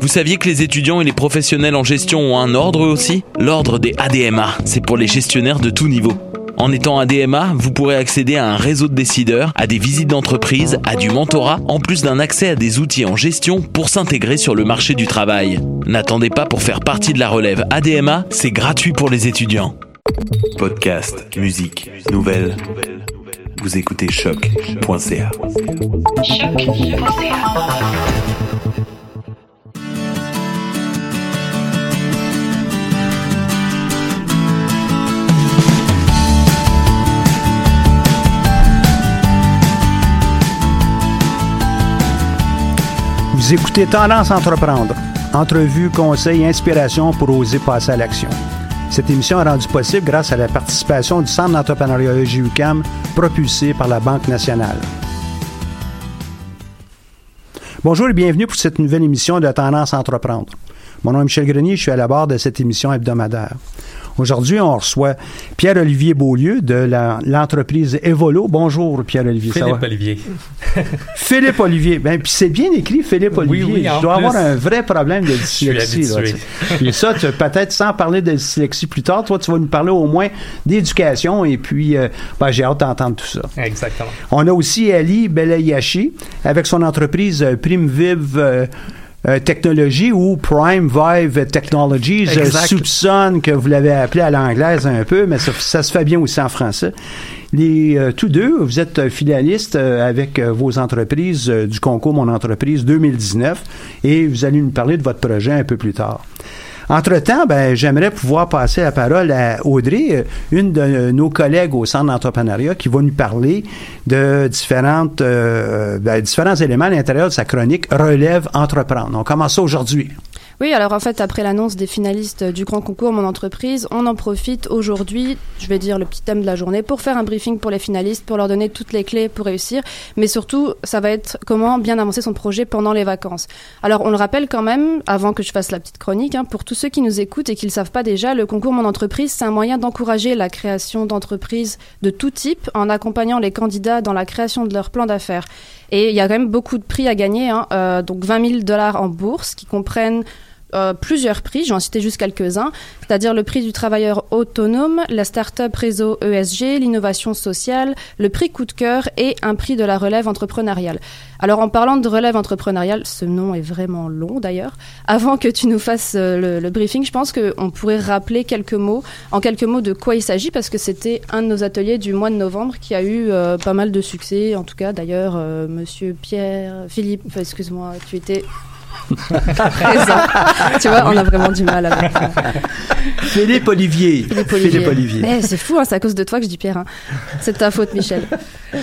Vous saviez que les étudiants et les professionnels en gestion ont un ordre eux aussi? L'ordre des ADMA, c'est pour les gestionnaires de tout niveau. En étant ADMA, vous pourrez accéder à un réseau de décideurs, à des visites d'entreprise, à du mentorat, en plus d'un accès à des outils en gestion pour s'intégrer sur le marché du travail. N'attendez pas pour faire partie de la relève ADMA, c'est gratuit pour les étudiants. Podcast, musique, nouvelles. Vous écoutez choc.ca. Vous écoutez Tendance Entreprendre. Entrevue, conseils, inspiration pour oser passer à l'action. Cette émission est rendue possible grâce à la participation du Centre d'entrepreneuriat EGUCAM propulsé par la Banque nationale. Bonjour et bienvenue pour cette nouvelle émission de Tendance Entreprendre. Mon nom est Michel Grenier, je suis à la barre de cette émission hebdomadaire. Aujourd'hui, on reçoit Pierre-Olivier Beaulieu de l'entreprise Evolo. Bonjour, Pierre-Olivier. Philippe Olivier. Philippe Olivier. Ben, puis c'est bien écrit, Philippe Oui, Olivier. oui, Je dois plus. avoir un vrai problème de dyslexie. là, habitué. tu sais. Et ça, peut-être sans parler de dyslexie plus tard, toi, tu vas nous parler au moins d'éducation et puis euh, ben, j'ai hâte d'entendre tout ça. Exactement. On a aussi Ali Belayashi avec son entreprise euh, PrimeViv euh, euh, Technologies ou Prime Vive Technologies. Je soupçonne que vous l'avez appelé à l'anglaise un peu, mais ça, ça se fait bien aussi en français. Les, euh, tous deux, vous êtes euh, finalistes euh, avec euh, vos entreprises du concours Mon entreprise 2019 et vous allez nous parler de votre projet un peu plus tard. Entre-temps, ben, j'aimerais pouvoir passer la parole à Audrey, euh, une de nos collègues au Centre d'entrepreneuriat, qui va nous parler de différentes, euh, ben, différents éléments à l'intérieur de sa chronique Relève Entreprendre. On commence aujourd'hui. Oui, alors en fait, après l'annonce des finalistes du grand concours Mon entreprise, on en profite aujourd'hui, je vais dire le petit thème de la journée, pour faire un briefing pour les finalistes, pour leur donner toutes les clés pour réussir. Mais surtout, ça va être comment bien avancer son projet pendant les vacances. Alors, on le rappelle quand même, avant que je fasse la petite chronique, hein, pour tous ceux qui nous écoutent et qui ne le savent pas déjà, le concours Mon entreprise, c'est un moyen d'encourager la création d'entreprises de tout type en accompagnant les candidats dans la création de leur plan d'affaires. Et il y a quand même beaucoup de prix à gagner, hein, euh, donc 20 000 dollars en bourse qui comprennent euh, plusieurs prix, j'en cité juste quelques-uns, c'est-à-dire le prix du travailleur autonome, la start-up réseau ESG, l'innovation sociale, le prix coup de cœur et un prix de la relève entrepreneuriale. Alors en parlant de relève entrepreneuriale, ce nom est vraiment long d'ailleurs, avant que tu nous fasses euh, le, briefing, je pense qu'on pourrait rappeler quelques mots, en quelques mots de quoi il s'agit, parce que c'était un de nos ateliers du mois de novembre qui a eu euh, pas mal de succès, en tout cas d'ailleurs, euh, monsieur Pierre, Philippe, excuse-moi, tu étais présent. tu vois, on a vraiment du mal avec ça. Philippe Olivier. Philippe Olivier. Philippe Olivier. Mais c'est fou, hein, c'est à cause de toi que je dis Pierre. hein. C'est de ta faute, Michel.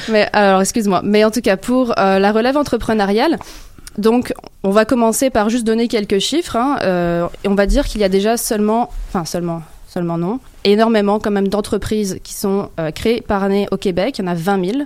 Mais alors, excuse-moi. Mais en tout cas, pour euh, la relève entrepreneuriale, Donc, on va commencer par juste donner quelques chiffres. Hein. Euh, et on va dire qu'il y a déjà seulement, enfin seulement, seulement non, énormément quand même d'entreprises qui sont euh, créées par année au Québec. Il y en a 20 000.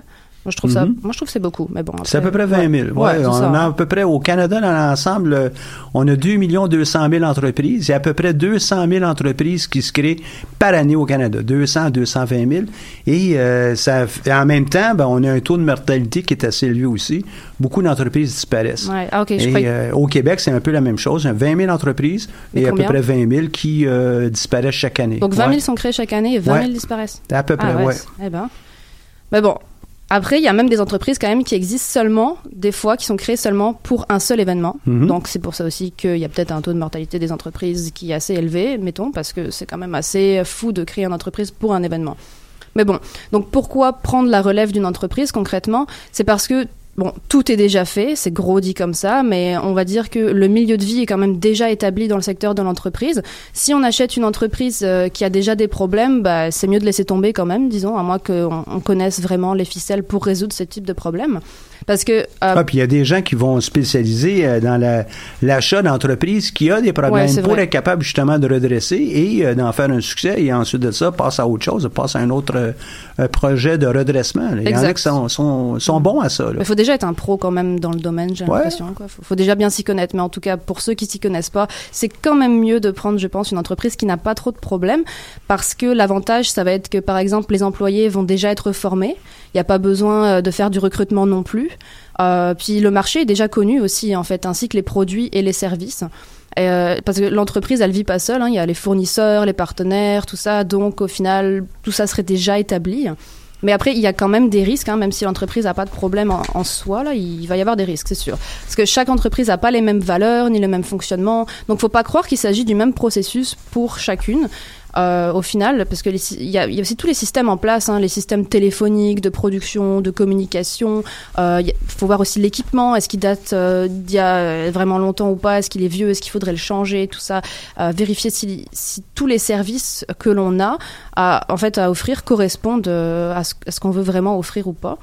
Moi, je trouve ça, Mhm. moi, je trouve que c'est beaucoup. Mais bon. C'est à peu près 20 000. Ouais, on ça. a à peu près au Canada dans l'ensemble, on a 2 200 000 entreprises. Il y a à peu près 200 000 entreprises qui se créent par année au Canada, 200 à 220 000. Et euh, ça, en même temps, ben, on a un taux de mortalité qui est assez élevé aussi. Beaucoup d'entreprises disparaissent. Ouais. Ah, ok. Je Et euh, au Québec, c'est un peu la même chose. Il y a 20 000 entreprises Mais et à peu près 20 000 qui euh, disparaissent chaque année. Donc 20 000 Ouais. sont créés chaque année et 20 000 Ouais. disparaissent. À peu près, Ah ouais. Eh ben. Mais bon. Après, il y a même des entreprises quand même qui existent seulement, des fois, qui sont créées seulement pour un seul événement. Mhm. Donc c'est pour ça aussi qu'il y a peut-être un taux de mortalité des entreprises qui est assez élevé, mettons, parce que c'est quand même assez fou de créer une entreprise pour un événement. Mais bon, donc pourquoi prendre la relève d'une entreprise concrètement? C'est parce que Bon, tout est déjà fait, c'est gros dit comme ça, mais on va dire que le milieu de vie est quand même déjà établi dans le secteur de l'entreprise. Si on achète une entreprise euh, qui a déjà des problèmes, bah, c'est mieux de laisser tomber quand même, disons, à moins qu'on on connaisse vraiment les ficelles pour résoudre ce type de problème. Parce que... euh, Ah, puis il y a des gens qui vont spécialiser euh, dans la- l'achat d'entreprises qui a des problèmes pour vrai. être capable justement de redresser et euh, d'en faire un succès et ensuite de ça passe à autre chose, passe à un autre euh, projet de redressement. Il y en a qui sont, sont, sont bons à ça. Il faut déjà être un pro quand même dans le domaine, j'ai Ouais. l'impression. Il faut, faut déjà bien s'y connaître. Mais en tout cas, pour ceux qui s'y connaissent pas, c'est quand même mieux de prendre, je pense, une entreprise qui n'a pas trop de problèmes. Parce que l'avantage, ça va être que, par exemple, les employés vont déjà être formés. Il n'y a pas besoin euh, de faire du recrutement non plus. Euh, puis le marché est déjà connu aussi, en fait, ainsi que les produits et les services. Euh, parce que l'entreprise, elle vit pas seule. hein. Il y a les fournisseurs, les partenaires, tout ça. Donc, au final, tout ça serait déjà établi. Mais après, il y a quand même des risques, hein, même si l'entreprise n'a pas de problème en, soi, là, il va y avoir des risques, c'est sûr. Parce que chaque entreprise n'a pas les mêmes valeurs ni le même fonctionnement. Donc, faut pas croire qu'il s'agit du même processus pour chacune. Euh, au final, parce que les sy- il y, a, y a aussi tous les systèmes en place, hein, les systèmes téléphoniques, de production, de communication. Euh, il faut voir aussi l'équipement. Est-ce qu'il date euh, d'il y a vraiment longtemps ou pas? Est-ce qu'il est vieux? Est-ce qu'il faudrait le changer? Tout ça. Euh, vérifier si, si tous les services que l'on a à, en fait à offrir correspondent euh, à ce, ce qu'on veut vraiment offrir ou pas.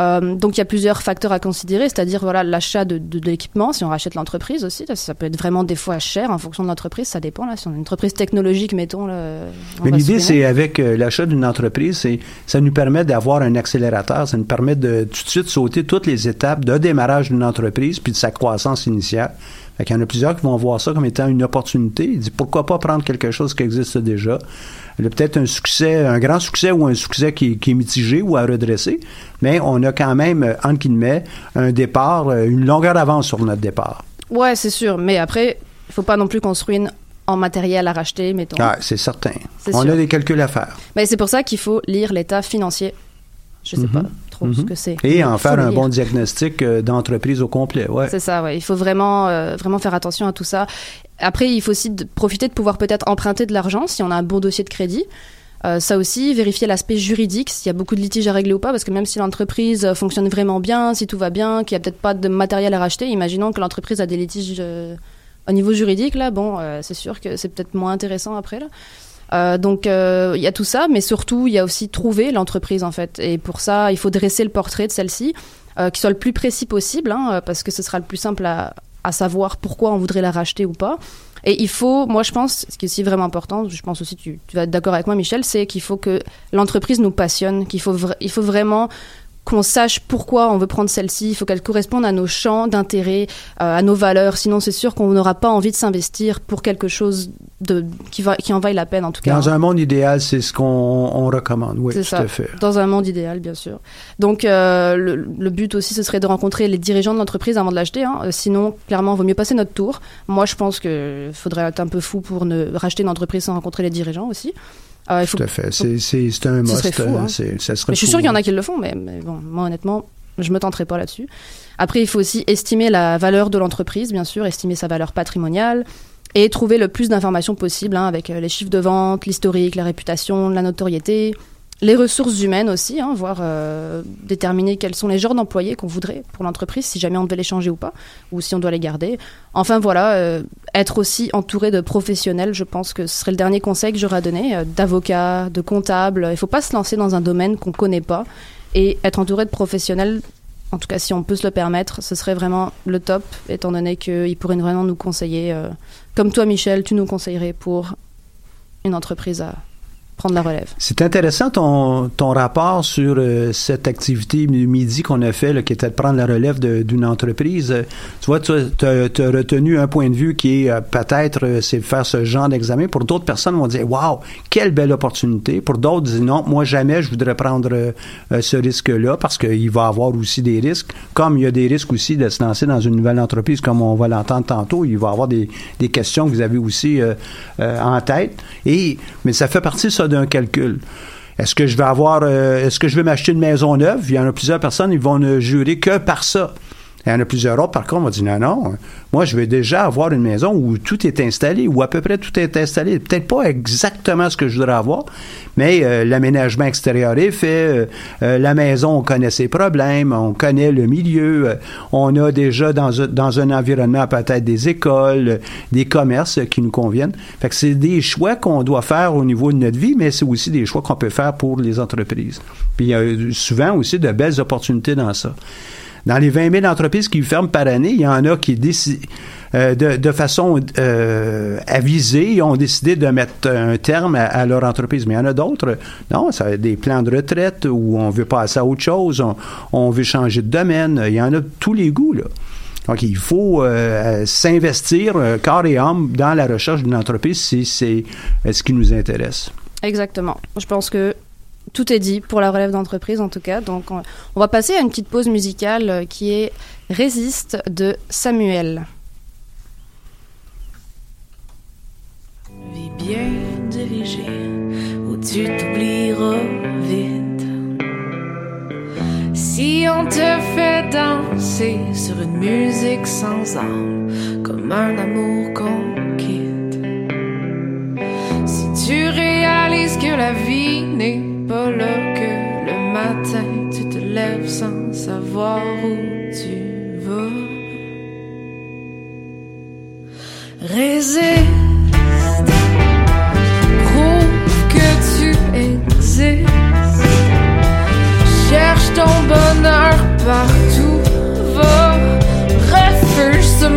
Euh, donc il y a plusieurs facteurs à considérer, c'est-à-dire voilà l'achat de, de, de l'équipement, si on rachète l'entreprise aussi, ça, peut être vraiment des fois cher en fonction de l'entreprise, ça dépend là. Si on a une entreprise technologique, mettons là. Mais l'idée, c'est avec euh, l'achat d'une entreprise, c'est ça nous permet d'avoir un accélérateur, ça nous permet de tout de suite sauter toutes les étapes de démarrage d'une entreprise puis de sa croissance initiale. Fait qu'il y en a plusieurs qui vont voir ça comme étant une opportunité. Ils disent pourquoi pas prendre quelque chose qui existe déjà? Il y a peut-être un succès, un grand succès ou un succès qui, qui est mitigé ou à redresser, mais on a quand même, euh, entre guillemets, un départ, euh, une longueur d'avance sur notre départ. Ouais, c'est sûr, mais après, il faut pas non plus qu'on se ruine en matériel à racheter, mettons. Ah, c'est certain. On sûr. a des calculs à faire. Mais c'est pour ça qu'il faut lire l'état financier. Je sais Mhm. pas trop ce Mhm. que c'est. Et en faire un bon diagnostic euh, d'entreprise au complet. Ouais. C'est ça, ouais. Il faut vraiment, euh, vraiment faire attention à tout ça. Après, il faut aussi de- profiter de pouvoir peut-être emprunter de l'argent si on a un bon dossier de crédit. Euh, ça aussi, vérifier l'aspect juridique, s'il y a beaucoup de litiges à régler ou pas, parce que même si l'entreprise fonctionne vraiment bien, si tout va bien, qu'il y a peut-être pas de matériel à racheter, imaginons que l'entreprise a des litiges euh, au niveau juridique, là, bon, euh, c'est sûr que c'est peut-être moins intéressant après, là. Euh, donc euh, il y a tout ça, mais surtout il y a aussi trouver l'entreprise en fait. Et pour ça, il faut dresser le portrait de celle-ci, euh, qui soit le plus précis possible, hein, parce que ce sera le plus simple à, savoir pourquoi on voudrait la racheter ou pas. Et il faut, moi je pense, ce qui est aussi vraiment important, je pense aussi tu, vas être d'accord avec moi Michel, c'est qu'il faut que l'entreprise nous passionne, qu'il faut, faut vraiment qu'on sache pourquoi on veut prendre celle-ci, il faut qu'elle corresponde à nos champs d'intérêt, euh, à nos valeurs, sinon c'est sûr qu'on n'aura pas envie de s'investir pour quelque chose de, qui, va, qui en vaille la peine en tout cas. Dans un monde idéal, c'est ce qu'on on recommande. Oui, C'est tout ça. à fait. Dans un monde idéal, bien sûr. Donc, euh, le, le but aussi, ce serait de rencontrer les dirigeants de l'entreprise avant de l'acheter. Hein. Euh, Sinon, clairement, il vaut mieux passer notre tour. Moi, je pense qu'il faudrait être un peu fou pour ne racheter une entreprise sans rencontrer les dirigeants aussi. Euh, faut... Tout à fait. C'est, un Ce must. serait fou, hein. hein. C'est- ça serait Mais je suis sûre qu'il y en hein. a qui le font, mais, mais bon, moi, honnêtement, je me tenterai pas là-dessus. Après, il faut aussi estimer la valeur de l'entreprise, bien sûr, estimer sa valeur patrimoniale et trouver le plus d'informations possible hein, avec euh, les chiffres de vente, l'historique, la réputation, la notoriété, les ressources humaines aussi, hein, voir euh, déterminer quels sont les genres d'employés qu'on voudrait pour l'entreprise, si jamais on devait les changer ou pas, ou si on doit les garder. Enfin voilà, euh, être aussi entouré de professionnels, je pense que ce serait le dernier conseil que j'aurais à donner, euh, d'avocats, de comptables. Il faut pas se lancer dans un domaine qu'on connaît pas et être entouré de professionnels en tout cas, si on peut se le permettre, ce serait vraiment le top, étant donné qu'ils pourraient vraiment nous conseiller, comme toi, Michel, tu nous conseillerais pour une entreprise à C'est intéressant ton, ton rapport sur euh, cette activité midi qu'on a fait, là, qui était de prendre la relève d'une entreprise. Tu vois, tu as, retenu un point de vue qui est euh, peut-être euh, c'est faire ce genre d'examen. Pour d'autres personnes, vont dire Waouh, quelle belle opportunité. Pour d'autres, disent non, moi jamais je voudrais prendre euh, ce risque-là parce qu'il va avoir aussi des risques. Comme il y a des risques aussi de se lancer dans une nouvelle entreprise, comme on va l'entendre tantôt, il va y avoir des, des questions que vous avez aussi en tête. Et, mais ça fait partie, ça, d'un calcul. Est-ce que je vais avoir, euh, est-ce que je vais m'acheter une maison neuve? Il y en a plusieurs personnes, ils vont ne jurer que par ça. Il y en a plusieurs autres, par contre, vont dire non, non, moi, je vais déjà avoir une maison où tout est installé, où à peu près tout est installé. Peut-être pas exactement ce que je voudrais avoir, mais euh, l'aménagement extérieur est fait, euh, euh, la maison, on connaît ses problèmes, on connaît le milieu, euh, on a déjà dans, un- dans un environnement peut-être des écoles, euh, des commerces qui nous conviennent. Fait que c'est des choix qu'on doit faire au niveau de notre vie, mais c'est aussi des choix qu'on peut faire pour les entreprises. Puis il y a souvent aussi de belles opportunités dans ça. Dans les 20 000 entreprises qui ferment par année, il y en a qui décident euh, de, façon euh, avisée, ont décidé de mettre un terme à, leur entreprise. Mais il y en a d'autres, non, ça a des plans de retraite où on veut passer à autre chose, on, on veut changer de domaine. Il y en a tous les goûts, là. Donc, il faut euh, s'investir corps et âme dans la recherche d'une entreprise si c'est ce qui nous intéresse. Exactement. Je pense que tout est dit pour la relève d'entreprise en tout cas. Donc on, va passer à une petite pause musicale euh, qui est Résiste de Samuel. Vie bien dirigée, où tu t'oublieras vite. Si on te fait danser sur une musique sans âme, comme un amour qu'on. Si tu réalises que la vie n'est pas que le matin tu te lèves sans savoir où tu vas. Résiste. Prouve que tu existes. Cherche ton bonheur partout. Va, refuge ce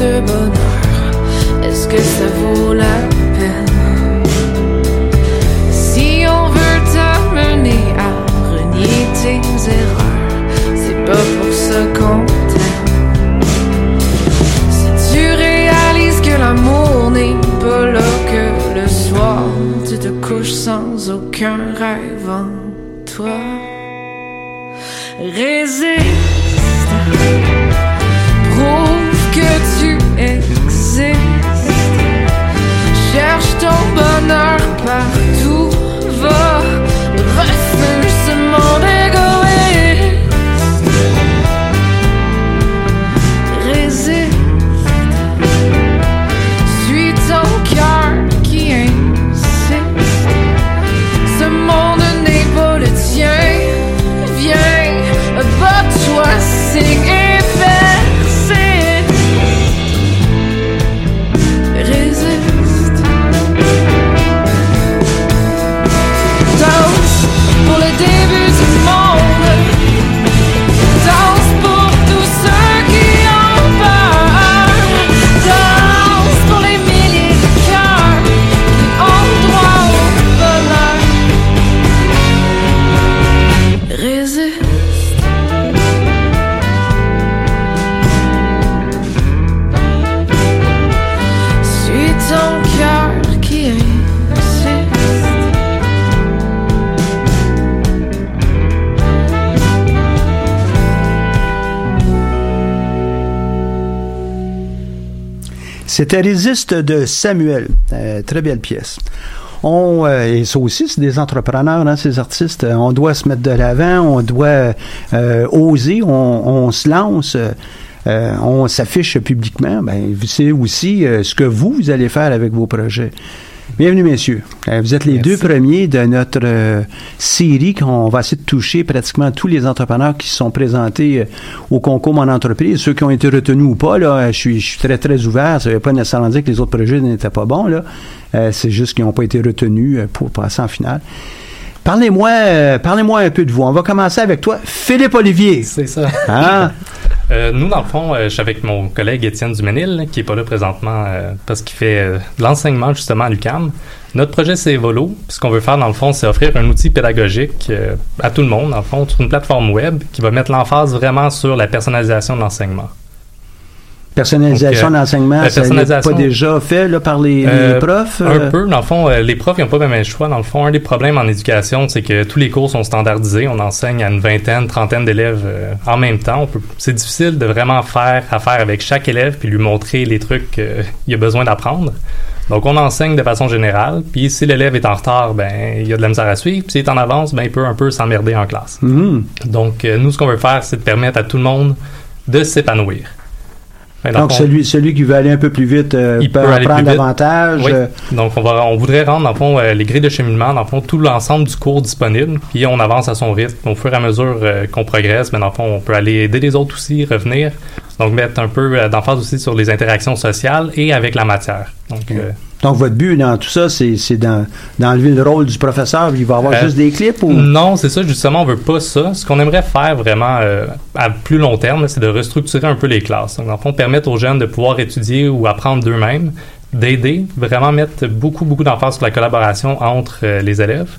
si peu C'était Résiste de Samuel. Euh, très belle pièce. on euh, et ça aussi c'est des entrepreneurs, hein, ces artistes. Euh, On doit se mettre de l'avant, on doit euh, oser, on, on se lance. euh, on s'affiche publiquement, ben, c'est aussi euh, ce que vous, vous allez faire avec vos projets. Bienvenue, messieurs. Euh, vous êtes les deux premiers de notre euh, série qu'on va essayer de toucher pratiquement tous les entrepreneurs qui sont présentés euh, au concours Mon entreprise. Ceux qui ont été retenus ou pas, là, je suis, je suis très, très ouvert. Ça ne veut pas nécessairement dire que les autres projets n'étaient pas bons. Là. Euh, c'est juste qu'ils n'ont pas été retenus pour passer en finale. Parlez-moi euh, parlez-moi un peu de vous. On va commencer avec toi, Philippe Olivier. C'est ça. Hein? Euh, nous, dans le fond, euh, je suis avec mon collègue Étienne Duménil, qui est pas là présentement euh, parce qu'il fait euh, de l'enseignement justement à l'UCAM. Notre projet, c'est Evolo. Puis ce qu'on veut faire, dans le fond, c'est offrir un outil pédagogique euh, à tout le monde, dans le fond, sur une plateforme web qui va mettre l'emphase vraiment sur la personnalisation de l'enseignement. Personnalisation Donc, euh, d'enseignement, ça n'est pas déjà fait là, par les, les Euh, profs? Un euh? peu, dans le fond, euh, les profs n'ont pas même le choix. Dans le fond, un des problèmes en éducation, c'est que tous les cours sont standardisés. On enseigne à une vingtaine, trentaine d'élèves en même temps. C'est difficile de vraiment faire affaire avec chaque élève puis lui montrer les trucs qu'il a besoin d'apprendre. Donc, on enseigne de façon générale. Puis, si l'élève est en retard, ben, il y a de la misère à suivre. Puis, s'il est en avance, ben, il peut un peu s'emmerder en classe. Mhm. Donc, nous, ce qu'on veut faire, c'est de permettre à tout le monde de s'épanouir. Donc, celui, celui qui veut aller un peu plus vite euh, Il peut peut en aller prendre plus vite. davantage. Oui. euh, Donc, on, va, on voudrait rendre, dans le fond, euh, les grilles de cheminement, dans le fond, tout l'ensemble du cours disponible, puis on avance à son rythme. Au fur et à mesure qu'on progresse, mais dans le fond, on peut aller aider les autres aussi, revenir. Donc, mettre un peu euh, d'emphase aussi sur les interactions sociales et avec la matière. Donc, euh, Donc, votre but dans tout ça, c'est c'est d'en- d'enlever le rôle du professeur. Il va avoir Euh, juste des clips ou? Non, c'est ça, justement, on veut pas ça. Ce qu'on aimerait faire vraiment euh, à plus long terme, c'est de restructurer un peu les classes. Donc, dans le fond, permettre aux jeunes de pouvoir étudier ou apprendre d'eux-mêmes, d'aider, vraiment mettre beaucoup, beaucoup d'emphase sur la collaboration entre euh, les élèves.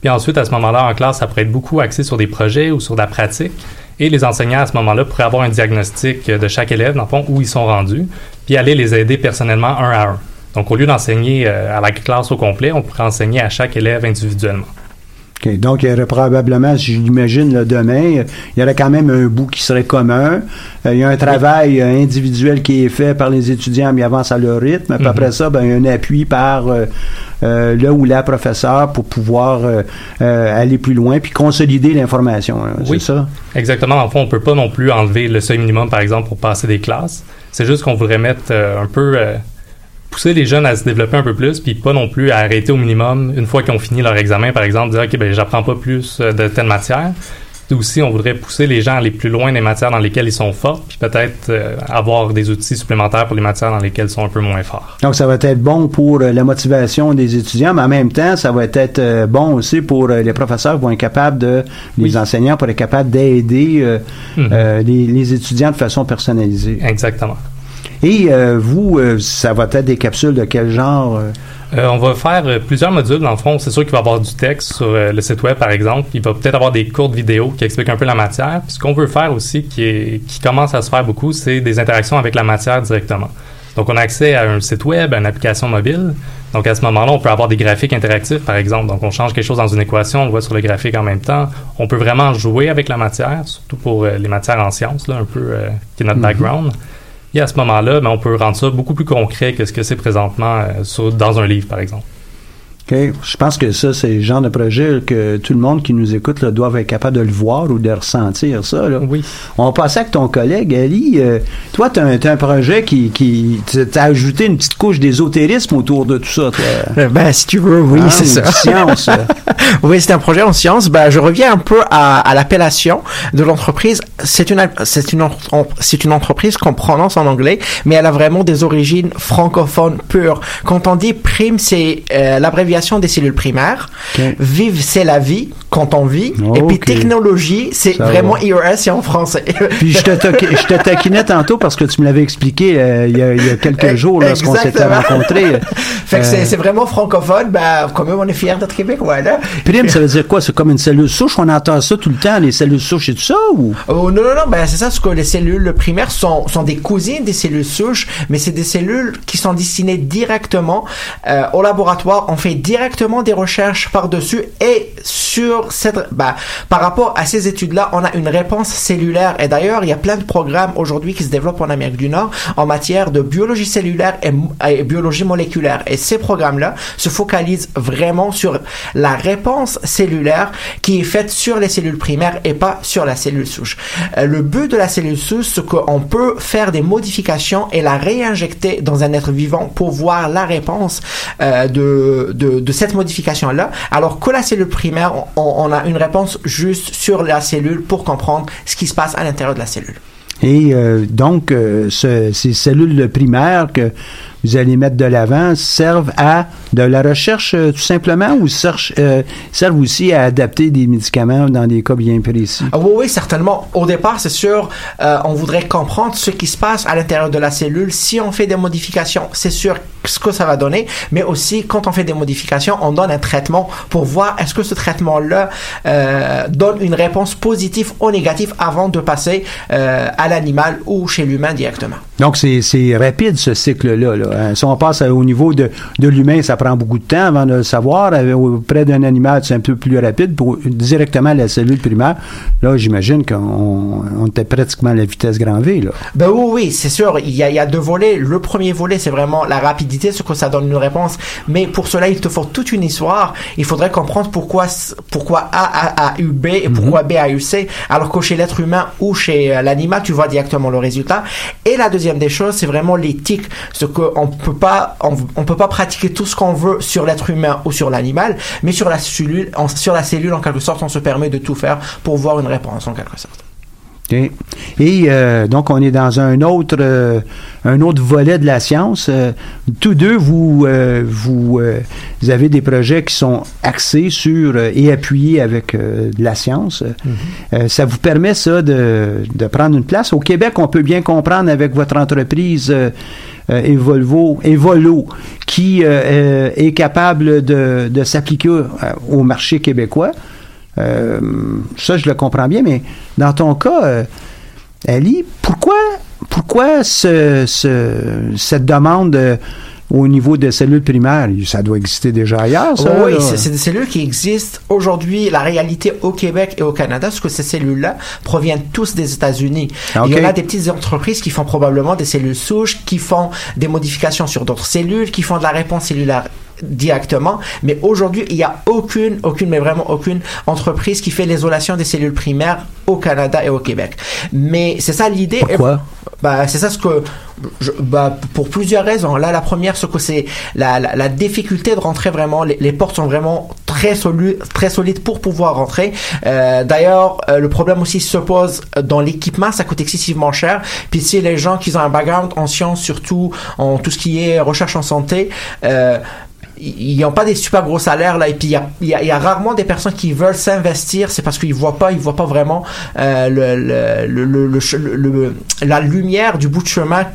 Puis ensuite, à ce moment-là, en classe, ça pourrait être beaucoup axé sur des projets ou sur de la pratique. Et les enseignants, à ce moment-là, pourraient avoir un diagnostic de chaque élève, dans le fond, où ils sont rendus, puis aller les aider personnellement un à un. Donc, au lieu d'enseigner euh, à la classe au complet, on pourrait enseigner à chaque élève individuellement. OK. Donc, il y aurait probablement, si je l'imagine, là, demain, il y aurait quand même un bout qui serait commun. Euh, il y a un travail euh, individuel qui est fait par les étudiants, mais ils avancent à leur rythme. Puis Mhm. après ça, ben, il y a un appui par euh, euh, le ou la professeur pour pouvoir aller plus loin puis consolider l'information. hein, Oui. C'est ça? Exactement. Le fond, on peut pas non plus enlever le seuil minimum, par exemple, pour passer des classes. C'est juste qu'on voudrait mettre euh, un peu... pousser les jeunes à se développer un peu plus, puis pas non plus à arrêter au minimum une fois qu'ils ont fini leur examen, par exemple, dire, OK, ben j'apprends pas plus euh, de telle matière. Aussi, on voudrait pousser les gens à aller plus loin des matières dans lesquelles ils sont forts, puis peut-être euh, avoir des outils supplémentaires pour les matières dans lesquelles ils sont un peu moins forts. Donc, ça va être bon pour euh, la motivation des étudiants, mais en même temps, ça va être bon aussi pour les professeurs qui vont être capables de, les Oui. enseignants pour être capables d'aider euh, Mhm. euh, les, les étudiants de façon personnalisée. Exactement. Et euh, vous, euh, ça va être des capsules de quel genre? euh? Euh, on va faire euh, plusieurs modules. Dans le fond, c'est sûr qu'il va y avoir du texte sur euh, le site web, par exemple. Il va peut-être avoir des courtes vidéos qui expliquent un peu la matière. Puis ce qu'on veut faire aussi, qui, est, qui commence à se faire beaucoup, c'est des interactions avec la matière directement. Donc, on a accès à un site web, à une application mobile. Donc, à ce moment-là, on peut avoir des graphiques interactifs, par exemple. Donc, on change quelque chose dans une équation, on le voit sur le graphique en même temps. On peut vraiment jouer avec la matière, surtout pour les matières en sciences, là, un peu, euh, qui est notre Mhm. background. Et à ce moment-là, ben, on peut rendre ça beaucoup plus concret que ce que c'est présentement euh, sur- dans un livre, par exemple. Je pense que ça, c'est le genre de projet que tout le monde qui nous écoute là, doit être capable de le voir ou de ressentir ça. Là. Oui. On passer avec ton collègue, Ali. Euh, toi, tu as, un projet qui, qui t'as ajouté une petite couche d'ésotérisme autour de tout ça. Euh, Ben, si tu veux, oui, Hein, c'est ça. science. oui, c'est un projet en sciences. Ben, je reviens un peu à, à l'appellation de l'entreprise. C'est une, c'est une, c'est une entreprise qu'on prononce en anglais, mais elle a vraiment des origines francophones pures. Quand on dit prime, c'est euh, l'abréviation des cellules primaires. OK. Vive, c'est la vie quand on vit. Et puis technologie, c'est vraiment va. IRS, c'est en français. Puis je te, je te taquinais tantôt parce que tu me l'avais expliqué euh, il, y a, il y a quelques jours lorsqu'on s'était rencontrés. fait que c'est, Euh, c'est vraiment francophone. Ben, quand même, on est fiers d'être québécois, là. Prime, ça veut dire quoi? C'est comme une cellule souche? On entend ça tout le temps, les cellules souches et tout ça? Ou? Oh, non, non, non, ben, c'est ça, ce que les cellules primaires sont, sont des cousines des cellules souches, mais c'est des cellules qui sont destinées directement euh, au laboratoire. On fait directement des recherches par-dessus et sur cette, bah, par rapport à ces études-là, on a une réponse cellulaire. Et d'ailleurs, il y a plein de programmes aujourd'hui qui se développent en Amérique du Nord en matière de biologie cellulaire et, et biologie moléculaire. Et ces programmes-là se focalisent vraiment sur la réponse cellulaire qui est faite sur les cellules primaires et pas sur la cellule souche. Euh, le but de la cellule souche, c'est qu'on peut faire des modifications et la réinjecter dans un être vivant pour voir la réponse euh, de, de, de cette modification-là. Alors que la cellule primaire, on, on a une réponse juste sur la cellule pour comprendre ce qui se passe à l'intérieur de la cellule. Et euh, donc, euh, ce- ces cellules primaires que vous allez mettre de l'avant servent à de la recherche euh, tout simplement ou servent, servent aussi à adapter des médicaments dans des cas bien précis? Ah oui, oui, certainement. Au départ, c'est sûr, on voudrait comprendre ce qui se passe à l'intérieur de la cellule. Si on fait des modifications, c'est sûr ce que ça va donner, mais aussi quand on fait des modifications, on donne un traitement pour voir est-ce que ce traitement-là euh, donne une réponse positive ou négative avant de passer euh, à l'animal ou chez l'humain directement. Donc, c'est rapide, ce cycle-là. là. Hein, Si on passe au niveau de, de l'humain, ça prend beaucoup de temps avant de le savoir. Euh, Auprès d'un animal, c'est un peu plus rapide. Pour directement la cellule primaire, là, j'imagine qu'on on était pratiquement à la vitesse grand V. Là. Ben oui, oui, c'est sûr. Il y, a, il y a deux volets. Le premier volet, c'est vraiment la rapidité, ce que ça donne une réponse. Mais pour cela, il te faut toute une histoire. Il faudrait comprendre pourquoi, pourquoi A a, a eu B et pourquoi B a eu C. Alors que chez l'être humain ou chez euh, l'animal, tu vois directement le résultat. Et la deuxième des choses, c'est vraiment l'éthique. Ce qu'on peut pas, on, on peut pas pratiquer tout ce qu'on veut sur l'être humain ou sur l'animal, mais sur la cellule, en, sur la cellule, en quelque sorte, on se permet de tout faire pour voir une réponse, en quelque sorte. Et euh, donc, on est dans un autre, euh, un autre volet de la science. Euh, tous deux, vous, euh, vous, euh, vous avez des projets qui sont axés sur et appuyés avec de la science. Euh, ça vous permet, ça, de, de prendre une place. Au Québec, on peut bien comprendre avec votre entreprise Evolvo, Evolo, qui est capable de, de s'appliquer au marché québécois. Euh, ça, je le comprends bien, mais dans ton cas, euh, Ali, pourquoi, pourquoi ce, ce- cette demande euh, au niveau des cellules primaires? Ça doit exister déjà ailleurs, ça? oui, c'est des cellules qui existent aujourd'hui. La réalité au Québec et au Canada, c'est que ces cellules-là proviennent tous des États-Unis. Ah. Il y en a des petites entreprises qui font probablement des cellules souches, qui font des modifications sur d'autres cellules, qui font de la réponse cellulaire directement, mais aujourd'hui, il n'y a aucune, aucune, mais vraiment aucune entreprise qui fait l'isolation des cellules primaires au Canada et au Québec. Mais c'est ça l'idée. Pourquoi? Bah, c'est ça ce que, je, bah, pour plusieurs raisons. Là, la première, c'est que c'est la, la, la difficulté de rentrer vraiment. Les, les portes sont vraiment très solides, très solides pour pouvoir rentrer. Euh, D'ailleurs, euh, le problème aussi se pose dans l'équipement. Ça coûte excessivement cher. Puis si les gens qui ont un background en sciences, surtout en tout ce qui est recherche en santé, euh, ils n'ont pas des super gros salaires là et puis il y a, rarement des personnes qui veulent s'investir c'est parce qu'ils voient pas ils voient pas vraiment euh, la lumière du bout de chemin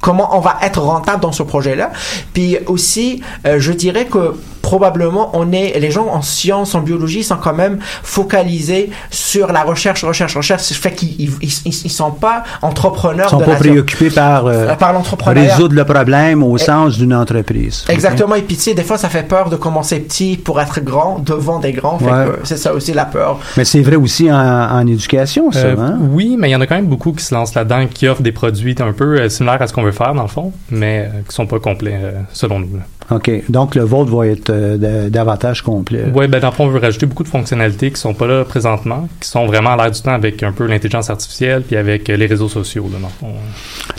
comment on va être rentable dans ce projet là puis aussi euh, je dirais que probablement on est les gens en sciences en biologie sont quand même focalisés sur la recherche recherche recherche ce fait qu'ils ils, ils, sont pas entrepreneurs Ils sont de pas préoccupés par, euh, par l'entrepreneuriat résoudre le problème au Et- sens d'une entreprise. Exactement, et puis tu sais, des fois ça fait peur de commencer petit pour être grand devant des grands. Ouais. c'est ça aussi la peur. Mais c'est vrai aussi en, en éducation, ça. Euh, hein? Oui, mais il y en a quand même beaucoup qui se lancent là-dedans, qui offrent des produits un peu euh, similaires à ce qu'on veut faire, dans le fond, mais euh, qui sont pas complets, euh, selon nous. OK. Donc, le vôtre va être euh, davantage complet. Oui, ben dans le fond, on veut rajouter beaucoup de fonctionnalités qui sont pas là présentement, qui sont vraiment à l'air du temps avec un peu l'intelligence artificielle puis avec euh, les réseaux sociaux. Là, dans le fond.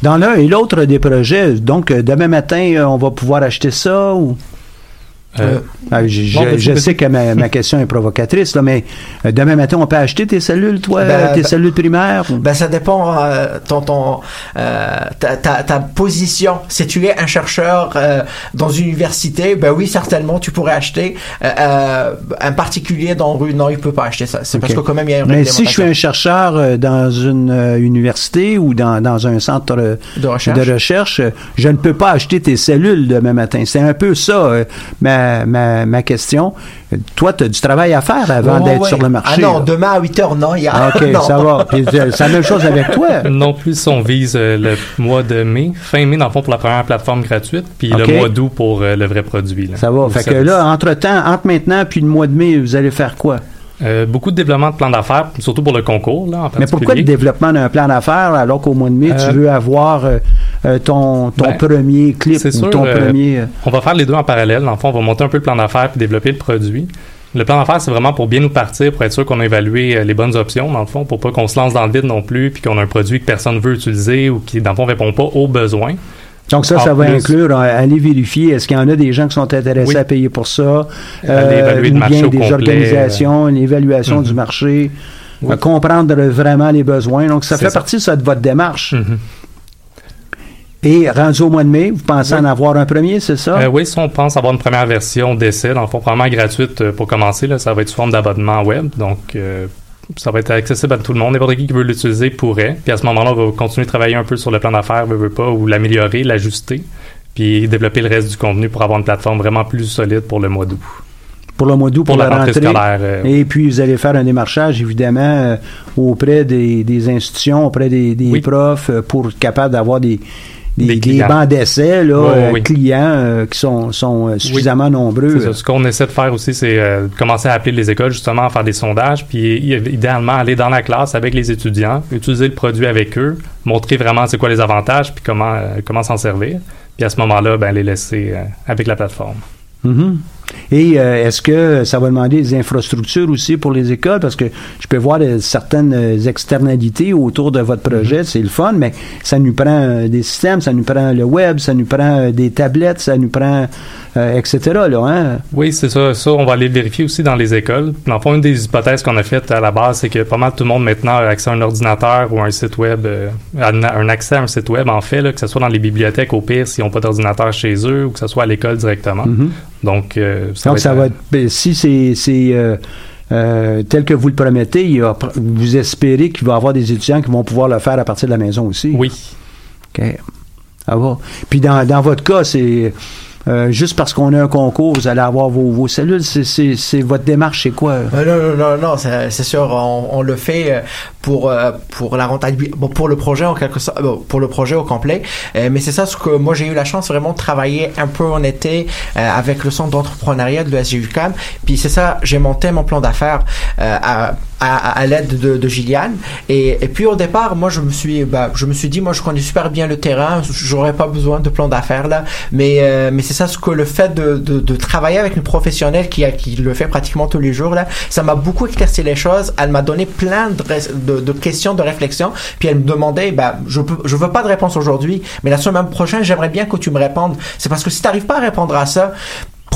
Dans l'un et l'autre des projets, donc, demain matin, on va pouvoir acheter ça ou... Euh, Ah, je ben, sais que ma, ma question est provocatrice, là, mais euh, demain matin, on peut acheter tes cellules, toi, Ben, tes ben- cellules primaires? Ben ça dépend euh, ton, ton euh, ta, ta, ta position. Si tu es un chercheur euh, dans une université, ben oui certainement tu pourrais acheter. Euh, euh, un particulier dans rue, non il peut pas acheter ça. C'est parce que quand même il y a une Mais si je suis un chercheur euh, dans une euh, université ou dans, dans un centre euh, de recherche. de recherche, euh, je ne peux pas acheter tes cellules demain matin. C'est un peu ça, euh, ma, ma, ma question. Toi, tu as du travail à faire avant Ouais, d'être ouais. sur le marché. Ah non, là. demain à 8 heures, non, il y a. Ah, OK, non. ça va. Puis, euh, C'est la même chose avec toi. Non plus, on vise euh, le mois de mai, fin mai, dans le fond, pour la première plateforme gratuite, puis le mois d'août pour euh, le vrai produit. là. Ça va. Fait que là, entre-temps, entre maintenant puis le mois de mai, vous allez faire quoi? Euh, beaucoup de développement de plans d'affaires, surtout pour le concours, là, en Mais pourquoi le développement d'un plan d'affaires alors qu'au mois de mai, Euh, tu veux avoir euh, euh, ton, ton ben, premier clip ou sûr, ton euh, premier... euh, On va faire les deux en parallèle. Dans le fond, on va monter un peu le plan d'affaires puis développer le produit. Le plan d'affaires, c'est vraiment pour bien nous partir, pour être sûr qu'on a évalué euh, les bonnes options, dans le fond, pour pas qu'on se lance dans le vide non plus, puis qu'on a un produit que personne veut utiliser ou qui, dans le fond, répond pas aux besoins. Donc ça, En ça va plus- inclure euh, aller vérifier est-ce qu'il y en a des gens qui sont intéressés Oui. à payer pour ça, le ou bien des complet, organisations, une évaluation Mhm. du marché, Oui. euh, comprendre vraiment les besoins. Donc ça fait ça. partie ça, de votre démarche. Mhm. Et rendu au mois de mai, vous pensez en avoir un premier, c'est ça? Euh, oui, si on pense avoir une première version d'essai, dans le fond, probablement gratuite euh, pour commencer, là, ça va être sous forme d'abonnement web. Donc, euh, ça va être accessible à tout le monde. N'importe qui qui veut l'utiliser pourrait. Puis à ce moment-là, on va continuer de travailler un peu sur le plan d'affaires, veut, veut pas, ou l'améliorer, l'ajuster, puis développer le reste du contenu pour avoir une plateforme vraiment plus solide pour le mois d'août. pour le mois d'août, pour, Pour la rentrée rentrée. scolaire. euh, Et puis, vous allez faire un démarchage, évidemment, euh, auprès des, des institutions, auprès des, des Oui. profs, euh, pour être capable d'avoir des, des, Des bancs d'essai, là, euh, oui. clients euh, qui sont, sont euh, suffisamment nombreux. Ça. Ce qu'on essaie de faire aussi, c'est euh, commencer à appeler les écoles justement à faire des sondages, puis idéalement aller dans la classe avec les étudiants, utiliser le produit avec eux, montrer vraiment c'est quoi les avantages, puis comment comment s'en servir, puis à ce moment-là, ben les laisser avec la plateforme. Mhm. Et euh, est-ce que ça va demander des infrastructures aussi pour les écoles? Parce que je peux voir euh, certaines euh, externalités autour de votre projet, c'est le fun, mais ça nous prend euh, des systèmes, ça nous prend le web, ça nous prend des tablettes, ça nous prend etc. Là, hein? Oui, c'est ça. Ça, on va aller le vérifier aussi dans les écoles. Dans le fond, une des hypothèses qu'on a faites à la base, c'est que pas mal tout le monde maintenant a accès à un ordinateur ou un site web, un accès à un site web en fait, là, que ce soit dans les bibliothèques au pire s'ils n'ont pas d'ordinateur chez eux ou que ce soit à l'école directement. Mhm. Donc, euh, Donc, ça va être, ben, si c'est, euh, euh, tel que vous le promettez, il y a- vous espérez qu'il va y avoir des étudiants qui vont pouvoir le faire à partir de la maison aussi. Oui. OK. Ça va. Puis dans, dans votre cas, c'est euh, juste parce qu'on a un concours, vous allez avoir vos, vos cellules. C'est, votre démarche, c'est quoi? Euh, non, non, non, non, c'est sûr, on, on le fait euh, pour pour la rentabilité, pour le projet en quelque sorte, pour le projet au complet. Mais c'est ça ce que moi j'ai eu la chance vraiment de travailler un peu en été avec le centre d'entrepreneuriat de l'USGUCAM. Puis c'est ça, j'ai monté mon plan d'affaires à, à, l'aide de, de Gilliane. Et, et puis au départ, moi je me suis, bah, je me suis dit, moi je connais super bien le terrain, j'aurais pas besoin de plan d'affaires là. Mais euh, mais c'est ça ce que le fait de, de, de travailler avec une professionnelle qui a, qui le fait pratiquement tous les jours là, ça m'a beaucoup éclairci les choses. Elle m'a donné plein de, de questions, de réflexions. Puis elle me demandait, bah, je peux, je veux pas de réponse aujourd'hui, mais la semaine prochaine, j'aimerais bien que tu me répondes. C'est parce que si t'arrives pas à répondre à ça,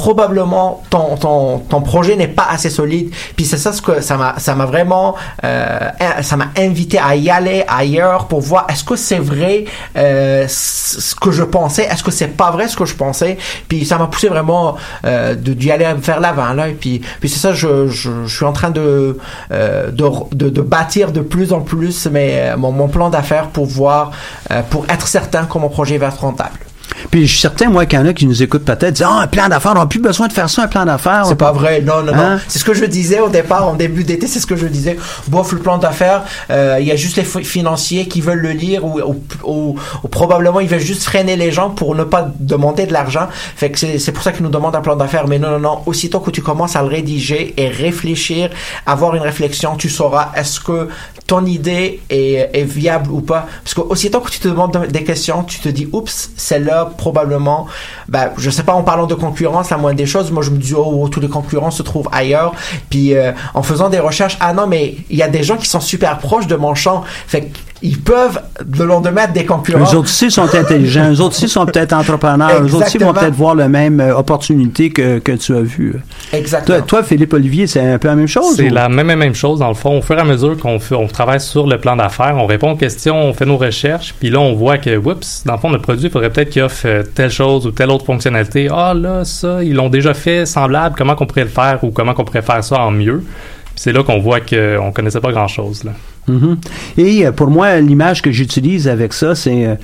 probablement ton, ton, ton projet n'est pas assez solide. Puis c'est ça ce que ça m'a ça m'a vraiment euh, ça m'a invité à y aller ailleurs pour voir est-ce que c'est vrai euh, ce que je pensais, est-ce que c'est pas vrai ce que je pensais. Puis ça m'a poussé vraiment euh, d'y aller vers l'avant là. Et puis puis c'est ça je, je, suis en train de, euh, de, de de bâtir de plus en plus mais mon, mon plan d'affaires pour voir euh, pour être certain que mon projet va être rentable. Puis je suis certain, moi, qu'il y en a qui nous écoutent peut-être, disent, ah, un plan d'affaires, on n'a plus besoin de faire ça, un plan d'affaires. C'est pas vrai, non, non, Hein? non. C'est ce que je disais au départ, en début d'été, c'est ce que je disais. Bof, le plan d'affaires, euh, il y a juste les fi- financiers qui veulent le lire ou, ou, ou- ou probablement ils veulent juste freiner les gens pour ne pas demander de l'argent. Fait que c'est c'est pour ça qu'ils nous demandent un plan d'affaires. Mais non, non, non. Aussitôt que tu commences à le rédiger et réfléchir, avoir une réflexion, tu sauras est-ce que ton idée est, est viable ou pas. Parce que aussitôt que tu te demandes des questions, tu te dis, oups, celle-là, probablement, ben, je sais pas, en parlant de concurrence, la moindre des choses, moi, je me dis, oh, tous les concurrents se trouvent ailleurs. Puis, euh, en faisant des recherches, ah non, mais il y a des gens qui sont super proches de mon champ. Fait qu'ils peuvent, le lendemain, être des concurrents. Eux autres aussi sont intelligents, eux autres aussi sont peut-être entrepreneurs, eux autres aussi vont peut-être voir la même euh, opportunité que, que tu as vu. Exactement. Toi, toi, Philippe Olivier, c'est un peu la même chose? C'est ou- la même, même, même chose dans le fond. Au fur et à mesure qu'on fait, on travaille sur le plan d'affaires, on répond aux questions, on fait nos recherches, puis là on voit que, oups, dans le fond notre produit, il faudrait peut-être qu'il offre euh, telle chose ou telle autre fonctionnalité. Ah là, ça, ils l'ont déjà fait semblable. Comment qu'on pourrait le faire ou comment qu'on pourrait faire ça en mieux? C'est là qu'on voit qu'on connaissait pas grand chose là. Mhm. Et euh, pour moi, l'image que j'utilise avec ça, c'est euh,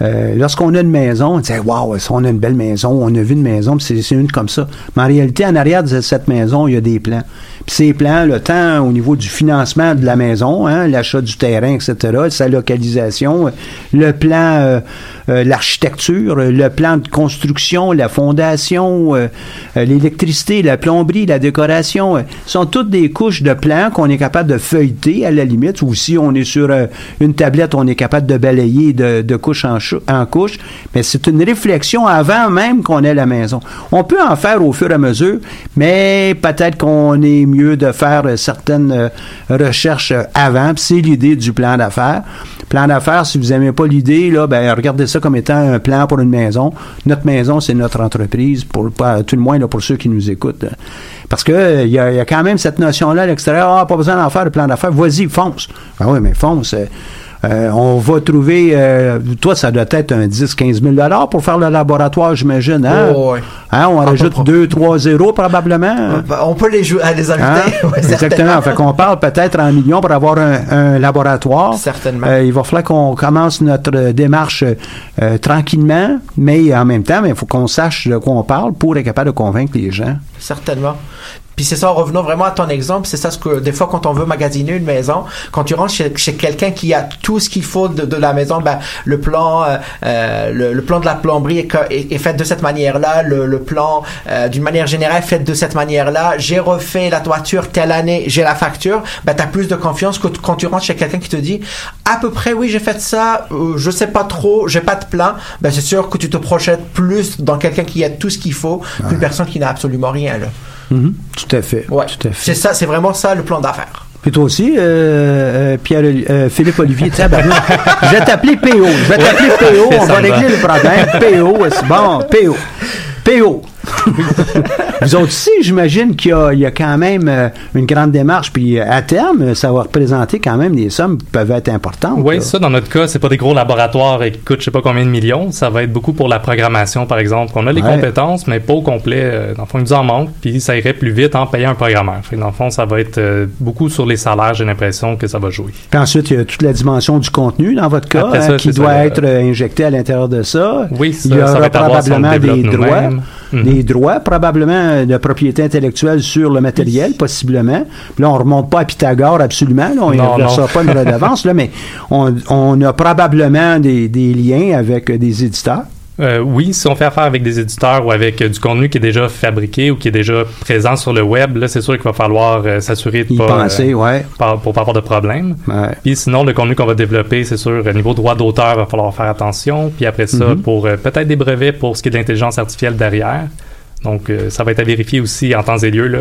euh, lorsqu'on a une maison, on dit Waouh, on a une belle maison, on a vu une maison, c'est une comme ça. Mais en réalité, en arrière de cette maison, il y a des plans. Ces plans, le temps au niveau du financement de la maison, hein, l'achat du terrain, etc., sa localisation, le plan, euh, euh, l'architecture, le plan de construction, la fondation, euh, euh, l'électricité, la plomberie, la décoration, euh, sont toutes des couches de plans qu'on est capable de feuilleter à la limite, ou si on est sur une tablette, on est capable de balayer de, couche en, en couche. Mais c'est une réflexion avant même qu'on ait la maison. On peut en faire au fur et à mesure, mais peut-être qu'on est mieux de faire euh, certaines euh, recherches euh, avant. C'est l'idée du plan d'affaires. Plan d'affaires, si vous n'aimez pas l'idée, là, ben regardez ça comme étant un plan pour une maison. Notre maison, c'est notre entreprise, pour tout le moins là, pour ceux qui nous écoutent. Parce que il y, y a quand même cette notion-là à l'extérieur. Ah, pas besoin d'en faire le plan d'affaires. Vas-y, fonce. Ben oui, mais fonce. Euh, on va trouver, euh, toi, ça doit être un 10-15 000 dollars pour faire le laboratoire, j'imagine. Hein? Oh, ouais. Hein, on rajoute 2-3 zéros probablement? On peut les, jou- à les ajouter. Hein? Ouais, Exactement. Fait qu'on parle peut-être en millions pour avoir un, un laboratoire. Certainement. Euh, il va falloir qu'on commence notre démarche tranquillement, mais en même temps, il faut qu'on sache de quoi on parle pour être capable de convaincre les gens. Certainement. Puis c'est ça, revenons vraiment à ton exemple, c'est ça ce que des fois quand on veut magasiner une maison, quand tu rentres chez, chez quelqu'un qui a tout ce qu'il faut de, de la maison, ben, le plan, euh, euh, le, le plan de la plomberie est, que- est- est fait de cette manière-là, le, le plan euh, d'une manière générale est fait de cette manière-là. J'ai refait la toiture telle année, j'ai la facture. Ben t'as plus de confiance que quand tu rentres chez quelqu'un qui te dit à peu près oui j'ai fait ça, euh, je sais pas trop, j'ai pas de plan. Ben c'est sûr que tu te projettes plus dans quelqu'un qui a tout ce qu'il faut qu'une personne qui n'a absolument rien là. Mhm. Tout à fait. Ouais. Tout à C'est ça, c'est vraiment ça le plan d'affaires. Puis toi aussi, euh, euh, Pierre, euh, Philippe Olivier, tabarnak. je vais t'appeler PO. Je vais t'appeler PO. On va. régler le problème. PO, c'est bon? PO. PO. Vous autres aussi, j'imagine qu'il y a, il y a quand même euh, une grande démarche. Puis euh, à terme, ça va représenter quand même des sommes qui peuvent être importantes. Oui, là. ça, dans notre cas, c'est pas des gros laboratoires qui coûtent je sais pas combien de millions. Ça va être beaucoup pour la programmation, par exemple. On a les Ouais. compétences, mais pas au complet. Euh, Dans le fond, il nous en manque, puis ça irait plus vite en payant un programmeur. Fait que dans le fond, ça va être euh, beaucoup sur les salaires, j'ai l'impression que ça va jouer. Puis ensuite, il y a toute la dimension du contenu dans votre cas hein, ça, qui doit ça. être euh, injecté à l'intérieur de ça. Oui, ça, il y ça aura va on le probablement des droits, Mhm. des droits probablement de propriété intellectuelle sur le matériel, possiblement. Puis là, on remonte pas à Pythagore absolument, là, on ne non. pas une redevance, là, mais on, on a probablement des, des liens avec euh, des éditeurs. Euh, oui, si on fait affaire avec des éditeurs ou avec euh, du contenu qui est déjà fabriqué ou qui est déjà présent sur le web, là, c'est sûr qu'il va falloir euh, s'assurer de Y pas, penser, euh, ouais. pour pas avoir de problème. Ouais. Puis sinon, le contenu qu'on va développer, c'est sûr, au niveau droit d'auteur, il va falloir faire attention. Puis après ça, Mhm. pour peut-être des brevets pour ce qui est de l'intelligence artificielle derrière. Donc, euh, ça va être à vérifier aussi en temps et lieu. Là.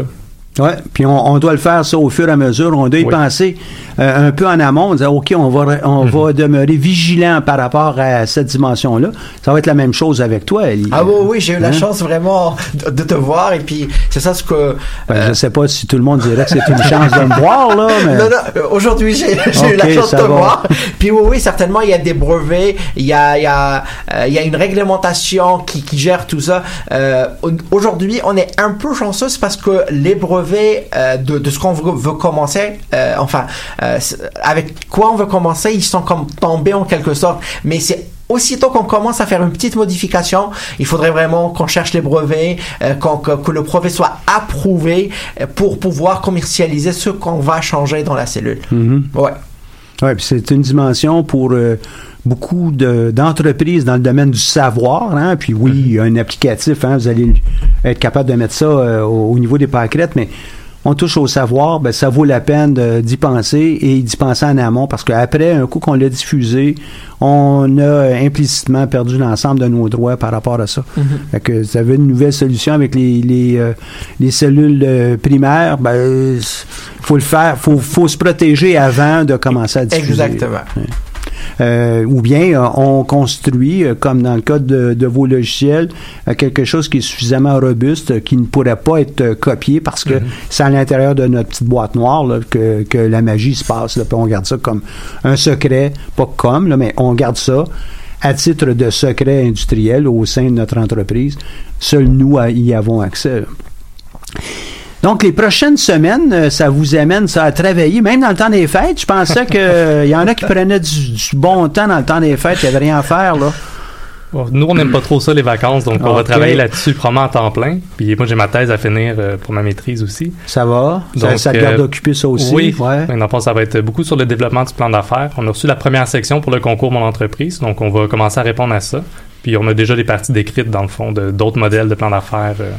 Ouais, puis on, on doit le faire ça au fur et à mesure. On doit y Oui. penser euh, un peu en amont, dire OK, on va on Mhm. va demeurer vigilant par rapport à cette dimension-là. Ça va être la même chose avec toi, Ellie. Ah oui, oui, j'ai eu la Hein? chance vraiment de, de te voir et puis c'est ça ce que... Ben, euh, Je sais pas si tout le monde dirait que c'est une chance de me voir là, mais Non, non, aujourd'hui j'ai j'ai eu la chance de te va. voir. Puis oui, oui, certainement, il y a des brevets, il y a, il y a, euh, il y a une réglementation qui, qui gère tout ça. Euh, au- aujourd'hui, on est un peu chanceux c'est parce que les brevets euh, de, de ce qu'on veut, veut commencer, euh, enfin, euh, avec quoi on veut commencer, ils sont comme tombés en quelque sorte. Mais c'est Aussitôt qu'on commence à faire une petite modification, il faudrait vraiment qu'on cherche les brevets, euh, que, que le brevet soit approuvé pour pouvoir commercialiser ce qu'on va changer dans la cellule. Mhm. Ouais. Ouais, puis c'est une dimension pour euh, beaucoup de- d'entreprises dans le domaine du savoir. Hein? Puis oui, il y a un applicatif, hein, vous allez être capable de mettre ça euh, au, au niveau des pâquerettes, mais on touche au savoir, ben, ça vaut la peine d'y penser et d'y penser en amont parce qu'après, un coup qu'on l'a diffusé, on a implicitement perdu l'ensemble de nos droits par rapport à ça. Fait que vous avez une nouvelle solution avec les, les, euh, les cellules euh, primaires, ben, faut le faire, faut, faut se protéger avant de commencer à diffuser. Exactement. Euh, ou bien euh, on construit, euh, comme dans le cas de, de vos logiciels, euh, quelque chose qui est suffisamment robuste, qui ne pourrait pas être copié parce que c'est à l'intérieur de notre petite boîte noire là, que, que la magie se passe. Là, puis on garde ça comme un secret, pas comme, là, mais on garde ça à titre de secret industriel au sein de notre entreprise. Seuls nous y avons accès. Donc, les prochaines semaines, euh, ça vous amène ça à travailler, même dans le temps des fêtes. Je pensais qu'il y en a qui prenaient du, du bon temps dans le temps des fêtes, il n'y avait rien à faire, là. Bon, Nous, on n'aime pas trop ça, les vacances, donc on va travailler là-dessus probablement à temps plein. Puis moi, j'ai ma thèse à finir euh, pour ma maîtrise aussi. Ça va? Ça, Donc, ça te garde euh, occupé ça aussi? Oui, Ouais. fond, ça va être beaucoup sur le développement du plan d'affaires. On a reçu la première section pour le concours Mon entreprise, donc on va commencer à répondre à ça. Puis on a déjà des parties décrites, dans le fond, de d'autres modèles de plan d'affaires, euh,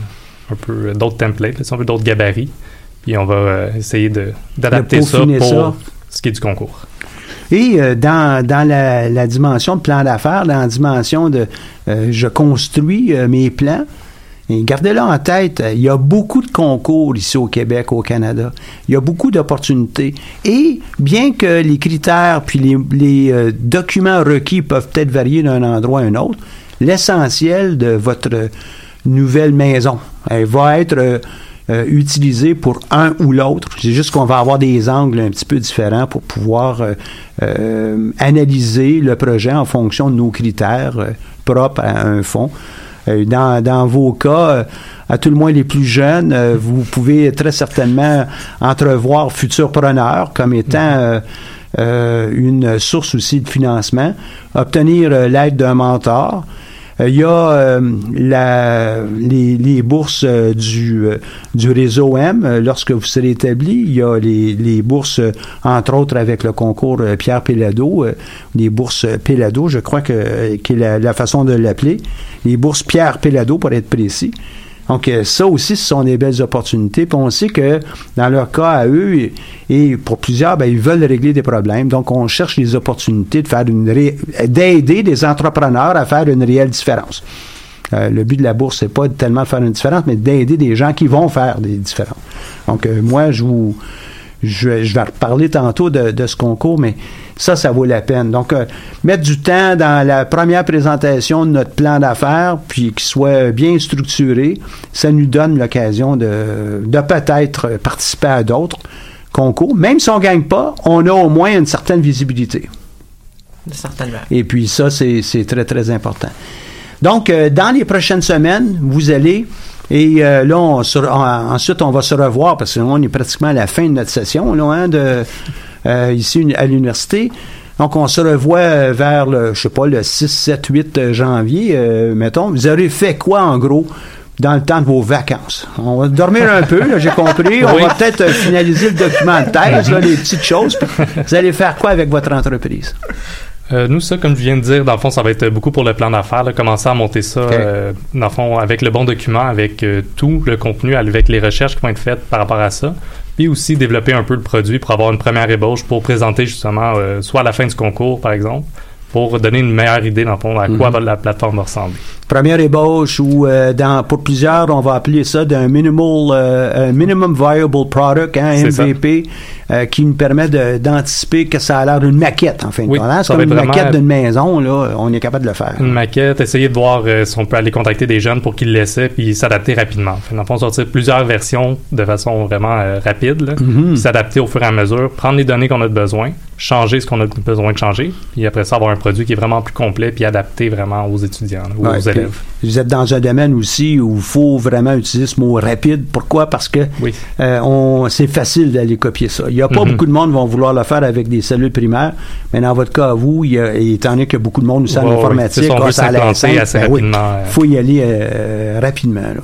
un peu euh, d'autres templates, là, si on veut, d'autres gabarits. Puis on va euh, essayer d'adapter ça pour ça. ce qui est du concours. Et euh, dans, dans la, la dimension de plan d'affaires, dans la dimension de euh, je construis euh, mes plans, et gardez-le en tête, il y a beaucoup de concours ici au Québec, au Canada. Il y a beaucoup d'opportunités. Et bien que les critères puis les, les, documents requis peuvent peut-être varier d'un endroit à un autre, l'essentiel de votre nouvelle maison, elle va être euh, euh, utilisée pour un ou l'autre. C'est juste qu'on va avoir des angles un petit peu différents pour pouvoir euh, euh, analyser le projet en fonction de nos critères euh, propres à un fonds. Dans, dans vos cas, à tout le moins les plus jeunes, vous pouvez très certainement entrevoir futurs preneurs comme étant une source aussi de financement, obtenir l'aide d'un mentor. Euh, Il y a euh, la- les, les bourses euh, du, euh, du réseau M euh, lorsque vous serez établi. Il y a les, les bourses, euh, entre autres avec le concours euh, Pierre Pellado, euh, les bourses euh, Pellado, je crois que euh, qui la, la façon de l'appeler. Les bourses Pierre Pellado, pour être précis. Donc, euh, ça aussi, ce sont des belles opportunités. Puis on sait que dans leur cas à eux, et, pour plusieurs, ben, ils veulent régler des problèmes. Donc, on cherche les opportunités de faire une ré- d'aider des entrepreneurs à faire une réelle différence. Euh, le but de la bourse, c'est pas tellement de faire une différence, mais d'aider des gens qui vont faire des différences. Donc, euh, moi, je vous, je, vais- je vais reparler tantôt de, de ce concours, mais ça, ça vaut la peine. Donc, euh, mettre du temps dans la première présentation de notre plan d'affaires, puis qu'il soit bien structuré, ça nous donne l'occasion de, de peut-être participer à d'autres concours. Même si on ne gagne pas, on a au moins une certaine visibilité. Certainement. Et puis ça, c'est c'est très, très important. Donc, euh, dans les prochaines semaines, vous allez, et euh, là, on se- ensuite, on va se revoir, parce que là, on est pratiquement à la fin de notre session, là, hein, de, euh, ici à l'université. Donc, on se revoit euh, vers le, je sais pas, le 6, 7, 8 janvier, euh, mettons. Vous aurez fait quoi, en gros, dans le temps de vos vacances? On va dormir un peu, j'ai compris. On Oui. va peut-être euh, finaliser le document de thèse, là, les petites choses. Puis Vous allez faire quoi avec votre entreprise? Euh, nous, ça, comme je viens de dire, dans le fond, ça va être beaucoup pour le plan d'affaires. là, Commencer à monter ça, euh, dans le fond, avec le bon document, avec euh, tout le contenu, avec les recherches qui vont être faites par rapport à ça. Puis aussi développer un peu le produit pour avoir une première ébauche pour présenter justement, euh, soit à la fin du concours, par exemple, pour donner une meilleure idée, dans le fond, à quoi Mhm. va la plateforme ressembler. première ébauche ou euh, dans pour plusieurs on va appeler ça d'un minimal euh, un minimum viable product hein. MVP euh, qui nous permet d'anticiper que ça a l'air d'une maquette en fin de compte hein. c'est comme une maquette d'une maison là on est capable de le faire Une maquette, essayer de voir euh, si on peut aller contacter des jeunes pour qu'ils l'essaient puis s'adapter rapidement. Fait, Dans le fond, sortir plusieurs versions de façon vraiment rapide, puis s'adapter au fur et à mesure, prendre les données qu'on a besoin, changer ce qu'on a besoin de changer, puis après ça, avoir un produit qui est vraiment plus complet puis adapté vraiment aux étudiants, là, Ouais, aux élèves. Vous êtes dans un domaine aussi où il faut vraiment utiliser ce mot rapide. Pourquoi? Parce que Oui. euh, on, c'est facile d'aller copier ça. Il n'y a pas Mhm. beaucoup de monde qui vont vouloir le faire avec des cellules primaires, mais dans votre cas, vous, il y a, étant donné que beaucoup de monde aussi en Ouais, ouais, informatique, c'est ça, on veut ça a l'air s'implanter simple, assez ben oui, rapidement, euh. faut y aller euh, rapidement. là.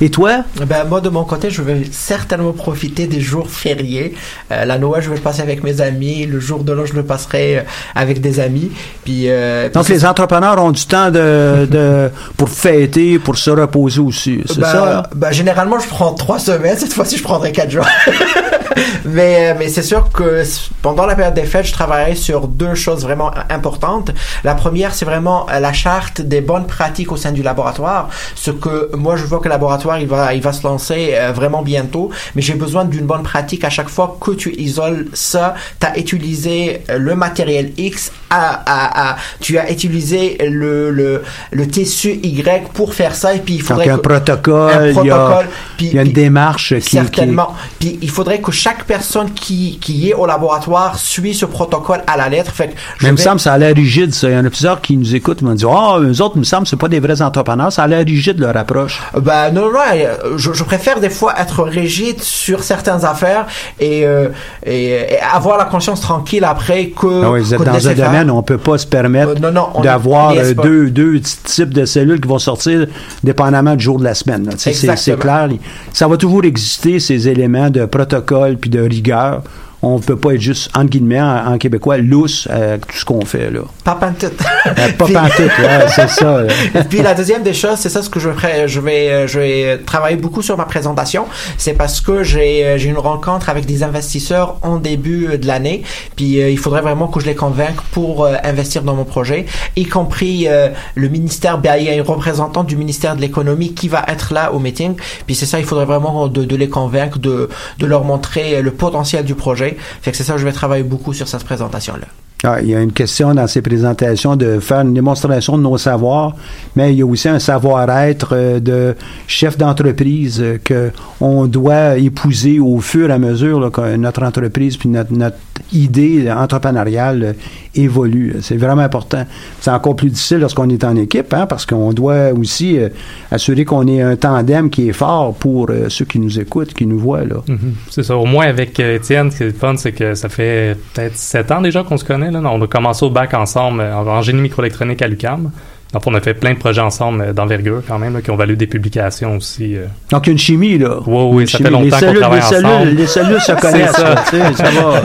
Et toi? Ben, moi, de mon côté, je vais certainement profiter des jours fériés. Euh, la Noël, je vais le passer avec mes amis. Le jour de l'an, je le passerai euh, avec des amis. Puis, euh, Donc, puis les entrepreneurs ont du temps de, de, pour fêter, pour se reposer aussi. C'est Ben, ça? là? ben, généralement, je prends trois semaines. Cette fois-ci, je prendrai quatre jours. mais mais c'est sûr que pendant la période des fêtes, je travaillerai sur deux choses vraiment importantes. La première, c'est vraiment euh, la charte des bonnes pratiques au sein du laboratoire. Ce que moi, je vois que le laboratoire, il va, il va se lancer euh, vraiment bientôt. Mais j'ai besoin d'une bonne pratique à chaque fois que tu isoles ça. Tu as utilisé euh, le matériel X, à, à, à- tu as utilisé le, le, le tissu Y pour faire ça. Et puis, il Donc, faudrait un que- protocole, un il y a, protocole, puis- il y a une puis- démarche qui, qui Certainement. Puis il faudrait que chaque personne qui, qui est au laboratoire suit ce protocole à la lettre. Fait que je Mais il me vais- semble ça a l'air rigide, ça. Il y en a plusieurs qui nous écoutent et m'ont dit Ah, eux autres, il me semble c'est pas des vrais entrepreneurs. Ça a l'air rigide, leur approche. Ben non, non, non, euh, je, je préfère des fois être rigide sur certaines affaires et, euh, et, et avoir la conscience tranquille après que. Ah oui, vous êtes que dans un domaine jeune, on peut pas se permettre Euh, non, non, on- d'avoir euh, deux, deux types de cellules qui vont sortir dépendamment du jour de la semaine. C'est c'est clair. Ça va toujours exister, ces éléments de protocole puis de rigueur. On peut pas être juste, entre guillemets, en, en québécois, lousse à tout ce qu'on fait. là. Pas pantoute. Euh, pas pantoute, ouais, c'est ça. là. Et puis la deuxième des choses, c'est ça ce que je vais, je vais, euh, je vais travailler beaucoup sur ma présentation. C'est parce que j'ai, euh, j'ai une rencontre avec des investisseurs en début euh, de l'année. Puis euh, il faudrait vraiment que je les convainque pour euh, investir dans mon projet, y compris euh, le ministère. Ben, il y a un représentant du ministère de l'économie qui va être là au meeting. Puis c'est ça, il faudrait vraiment de, de les convaincre, de, de leur montrer le potentiel du projet. Fait que c'est ça, je vais travailler beaucoup sur cette présentation-là. Ah, il y a une question dans ces présentations de faire une démonstration de nos savoirs, mais il y a aussi un savoir-être euh, de chef d'entreprise euh, que on doit épouser au fur et à mesure que notre entreprise puis notre, notre idée entrepreneuriale euh, évolue. C'est vraiment important. C'est encore plus difficile lorsqu'on est en équipe, hein, parce qu'on doit aussi euh, assurer qu'on ait un tandem qui est fort pour euh, ceux qui nous écoutent, qui nous voient. Mhm. C'est ça. Au moins avec euh, Étienne, ce qui est fun, c'est que ça fait peut-être sept ans déjà qu'on se connaît. Là. On a commencé au bac ensemble euh, en, en génie microélectronique à l'UQAM. Donc, on a fait plein de projets ensemble euh, d'envergure quand même, là, qui ont valu des publications aussi. euh. Donc, il y a une chimie, là. Oui, oui, ça chimie. fait longtemps les qu'on travaille les cellules, ensemble. Les cellules se connaissent, ça. ça va.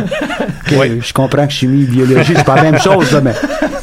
Ok, Je comprends que chimie, biologie, c'est pas la même chose, là, mais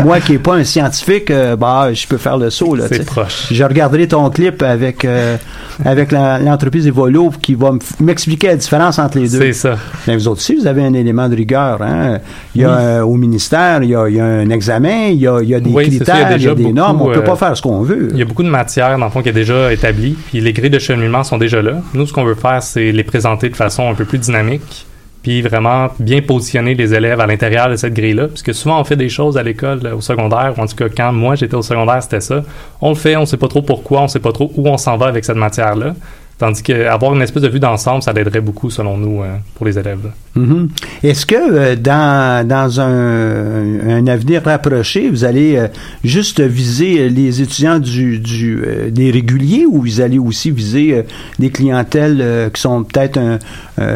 moi qui n'ai pas un scientifique, euh, bah, je peux faire le saut. Là, C'est proche. Je regarderai ton clip avec, euh, avec l'entreprise Evolo qui va m'expliquer la différence entre les deux. C'est ça. Mais vous autres aussi, vous avez un élément de rigueur. Hein? Il y a euh, au ministère, il y a, il y a un examen, il y a, il y a des Oui, c'est ça, il y a critères, il y a, des beaucoup, normes. On peut euh, pas faire ce qu'on veut. Il y a beaucoup de matière, dans le fond, qui est déjà établie, puis les grilles de cheminement sont déjà là. Nous, ce qu'on veut faire, c'est les présenter de façon un peu plus dynamique, puis vraiment bien positionner les élèves à l'intérieur de cette grille-là, puisque souvent on fait des choses à l'école, euh, au secondaire, ou en tout cas quand moi j'étais au secondaire, c'était ça. On le fait, on sait pas trop pourquoi, on sait pas trop où on s'en va avec cette matière-là. Tandis qu'avoir une espèce de vue d'ensemble, ça l'aiderait beaucoup, selon nous, euh, pour les élèves. Mhm. Est-ce que euh, dans, dans un, un avenir rapproché, vous allez euh, juste viser les étudiants du, du, des réguliers ou vous allez aussi viser des clientèles qui sont peut-être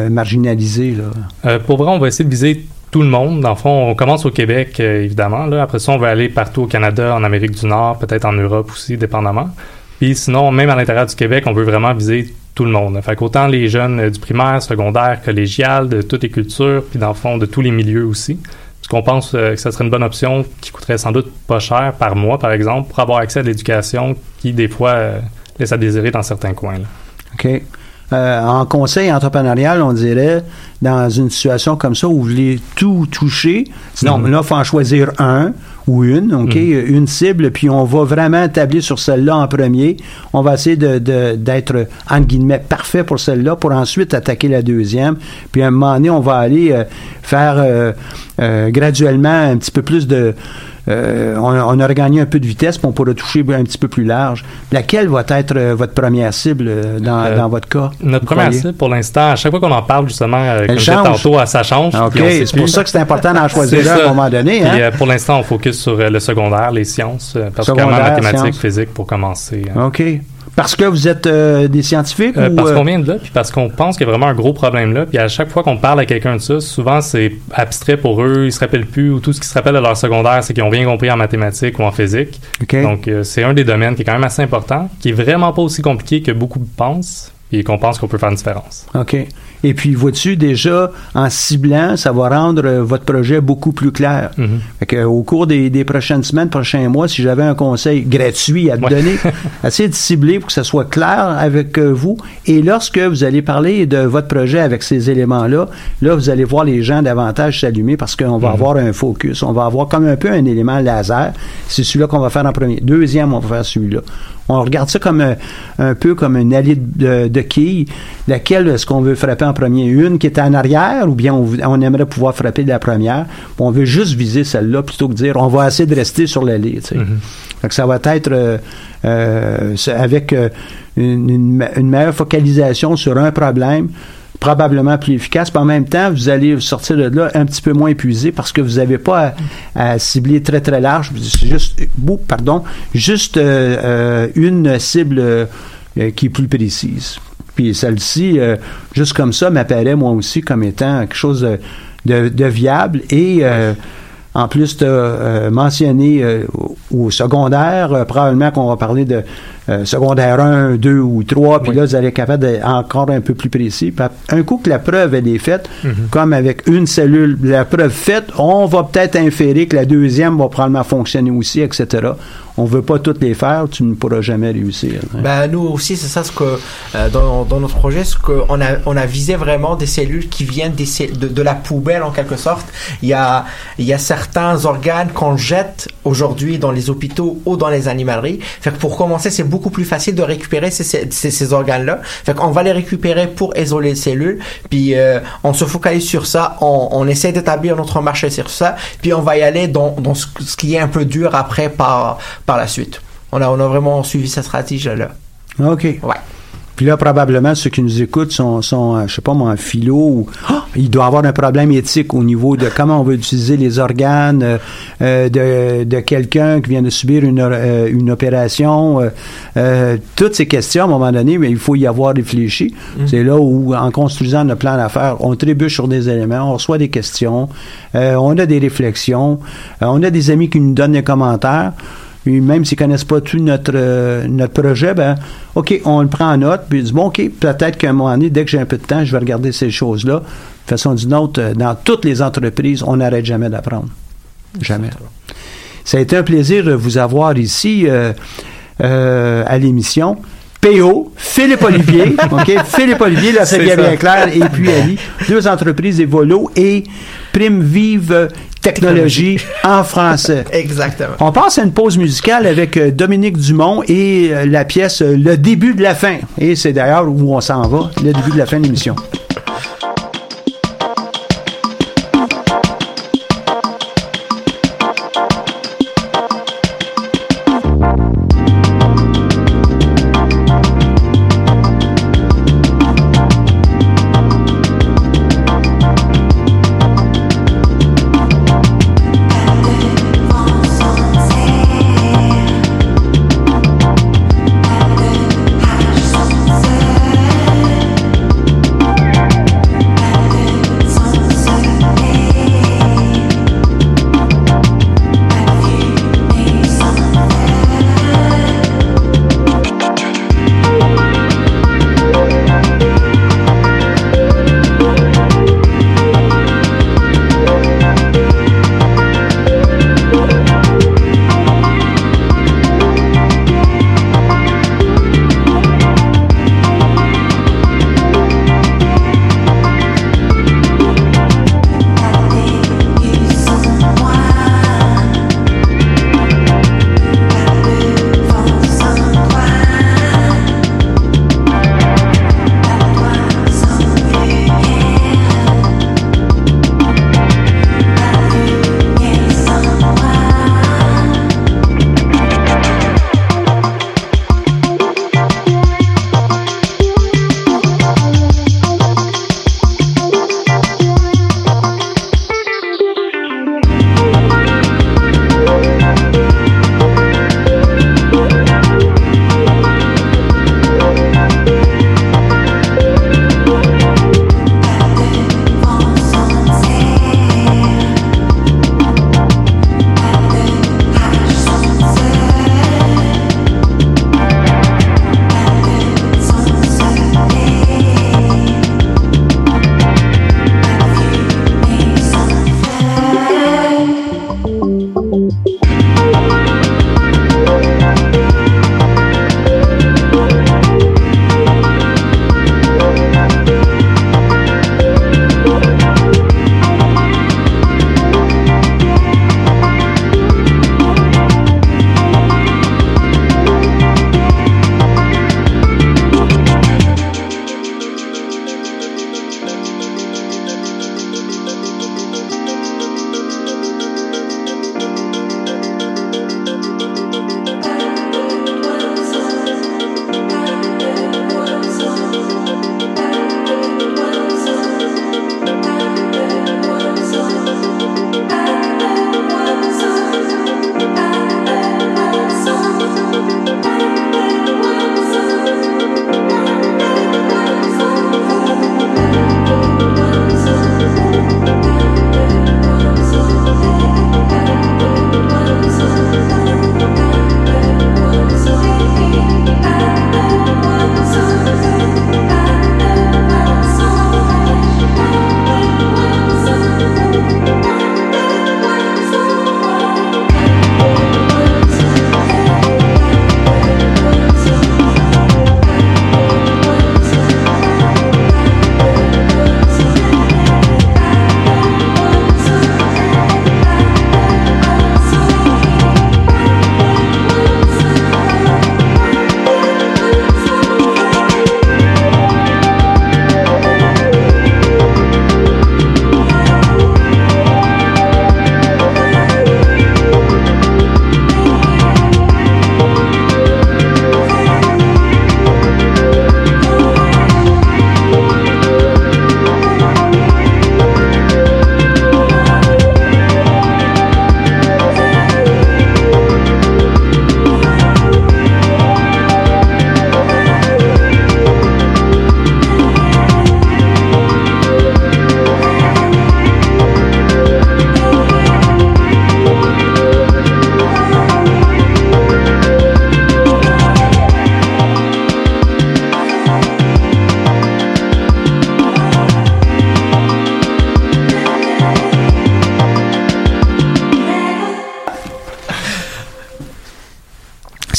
marginalisées? Là? Euh, pour vrai, on va essayer de viser tout le monde. Dans le fond, on commence au Québec, évidemment. Là. Après ça, on va aller partout au Canada, en Amérique du Nord, peut-être en Europe aussi, dépendamment. Puis sinon, même à l'intérieur du Québec, on veut vraiment viser tout le monde. Fait qu'autant les jeunes euh, du primaire, secondaire, collégial, de toutes les cultures, puis dans le fond, de tous les milieux aussi. Parce qu'on pense euh, que ça serait une bonne option qui coûterait sans doute pas cher par mois, par exemple, pour avoir accès à l'éducation qui, des fois, euh, laisse à désirer dans certains coins. là. OK. Euh, en conseil entrepreneurial, on dirait, dans une situation comme ça où vous voulez tout toucher, sinon, Mhm. là, il faut en choisir un ou une, OK, une cible, puis on va vraiment établir sur celle-là en premier. On va essayer de, de- d'être, entre guillemets, parfait pour celle-là, pour ensuite attaquer la deuxième. Puis à un moment donné, on va aller euh, faire euh, euh, graduellement un petit peu plus de... euh, on, on a regagné un peu de vitesse, puis on pourra toucher un petit peu plus large. Laquelle va être euh, votre première cible euh, dans, dans votre cas? Notre première croyez? cible, pour l'instant, à chaque fois qu'on en parle, justement, comme je tantôt, ça change. C'est pour ça que c'est important d'en choisir un à un moment donné. Puis, Hein? pour l'instant, on focus sur le secondaire, les sciences, particulièrement Secondaire, mathématiques, sciences. physique pour commencer. hein. OK. Parce que vous êtes euh, des scientifiques Euh, ou... parce euh, qu'on vient de là, puis parce qu'on pense qu'il y a vraiment un gros problème là. Puis à chaque fois qu'on parle à quelqu'un de ça, souvent c'est abstrait pour eux, ils se rappellent plus, ou tout ce qui se rappelle de leur secondaire, c'est qu'ils ont rien compris en mathématiques ou en physique. OK. Donc euh, c'est un des domaines qui est quand même assez important, qui est vraiment pas aussi compliqué que beaucoup pensent, et qu'on pense qu'on peut faire une différence. OK. Et puis, vois-tu, déjà, en ciblant, ça va rendre euh, votre projet beaucoup plus clair. Mhm. Fait que, au cours des, des prochaines semaines, prochains mois, si j'avais un conseil gratuit à te Ouais. donner, essayez de cibler pour que ça soit clair avec euh, vous. Et lorsque vous allez parler de votre projet avec ces éléments-là, là, vous allez voir les gens davantage s'allumer parce qu'on va Mhm. avoir un focus. On va avoir comme un peu un élément laser. C'est celui-là qu'on va faire en premier. Deuxième, on va faire celui-là. On regarde ça comme un, un peu comme une allée de, de quilles. Laquelle est-ce qu'on veut frapper en premier? Une qui est en arrière ou bien on, aimerait pouvoir frapper de la première? On veut juste viser celle-là plutôt que de dire on va essayer de rester sur l'allée. tu sais. Mhm. Que ça va être euh, euh, avec euh, une, une me- une meilleure focalisation sur un problème probablement plus efficace. Puis en même temps, vous allez sortir de là un petit peu moins épuisé parce que vous n'avez pas à, cibler très très large. C'est juste, pardon, juste euh, euh, une cible euh, qui est plus précise. Puis celle-ci, juste comme ça, m'apparaît moi aussi comme étant quelque chose de, viable et En plus, tu as mentionné au, secondaire, probablement qu'on va parler de euh, secondaire 1, 2 ou 3, puis là, vous allez être capable d'être encore un peu plus précis. Puis un coup que la preuve, elle est faite, comme avec une cellule, la preuve faite, on va peut-être inférer que la deuxième va probablement fonctionner aussi, etc. On veut pas toutes les faire, tu ne pourras jamais réussir. hein. Ben, nous aussi, c'est ça ce que euh, dans, dans notre projet, ce que on a on a visé vraiment des cellules qui viennent des cell- de, de la poubelle en quelque sorte. Il y a il y a certains organes qu'on jette aujourd'hui dans les hôpitaux ou dans les animaleries. Fait que pour commencer, c'est beaucoup plus facile de récupérer ces, ces, organes-là. Fait qu'on va les récupérer pour isoler les cellules. Puis euh, on se focalise sur ça. On, on essaie d'établir notre marché sur ça. Puis on va y aller dans, dans ce, ce qui est un peu dur après par par la suite. On a on a vraiment suivi cette stratégie-là. OK. Ouais. Puis là, probablement, ceux qui nous écoutent sont, sont euh, je sais pas moi, en philo ou Ah! il doit avoir un problème éthique au niveau de comment on veut utiliser les organes euh, euh, de, de quelqu'un qui vient de subir une, euh, une opération. euh, toutes ces questions, à un moment donné, mais il faut y avoir réfléchi. C'est là où, en construisant notre plan d'affaires, on trébuche sur des éléments, on reçoit des questions, euh, on a des réflexions, on a des amis qui nous donnent des commentaires. Puis même s'ils connaissent pas tout notre euh, notre projet, ben OK, on le prend en note, puis ils disent bon OK, peut-être qu'à un moment donné, dès que j'ai un peu de temps, je vais regarder ces choses-là. De façon d'une autre, euh, dans toutes les entreprises, on n'arrête jamais d'apprendre. Jamais. Ça a été un plaisir de vous avoir ici euh, euh, à l'émission. PO, Philippe Olivier, OK? Philippe Olivier, là, c'est bien, bien clair, et puis Ali, deux entreprises Evolo et Prime Vive Technologie en français. Exactement. On passe à une pause musicale avec euh, Dominique Dumont et euh, la pièce euh, Le début de la fin. Et c'est d'ailleurs où on s'en va, le début de la fin de l'émission.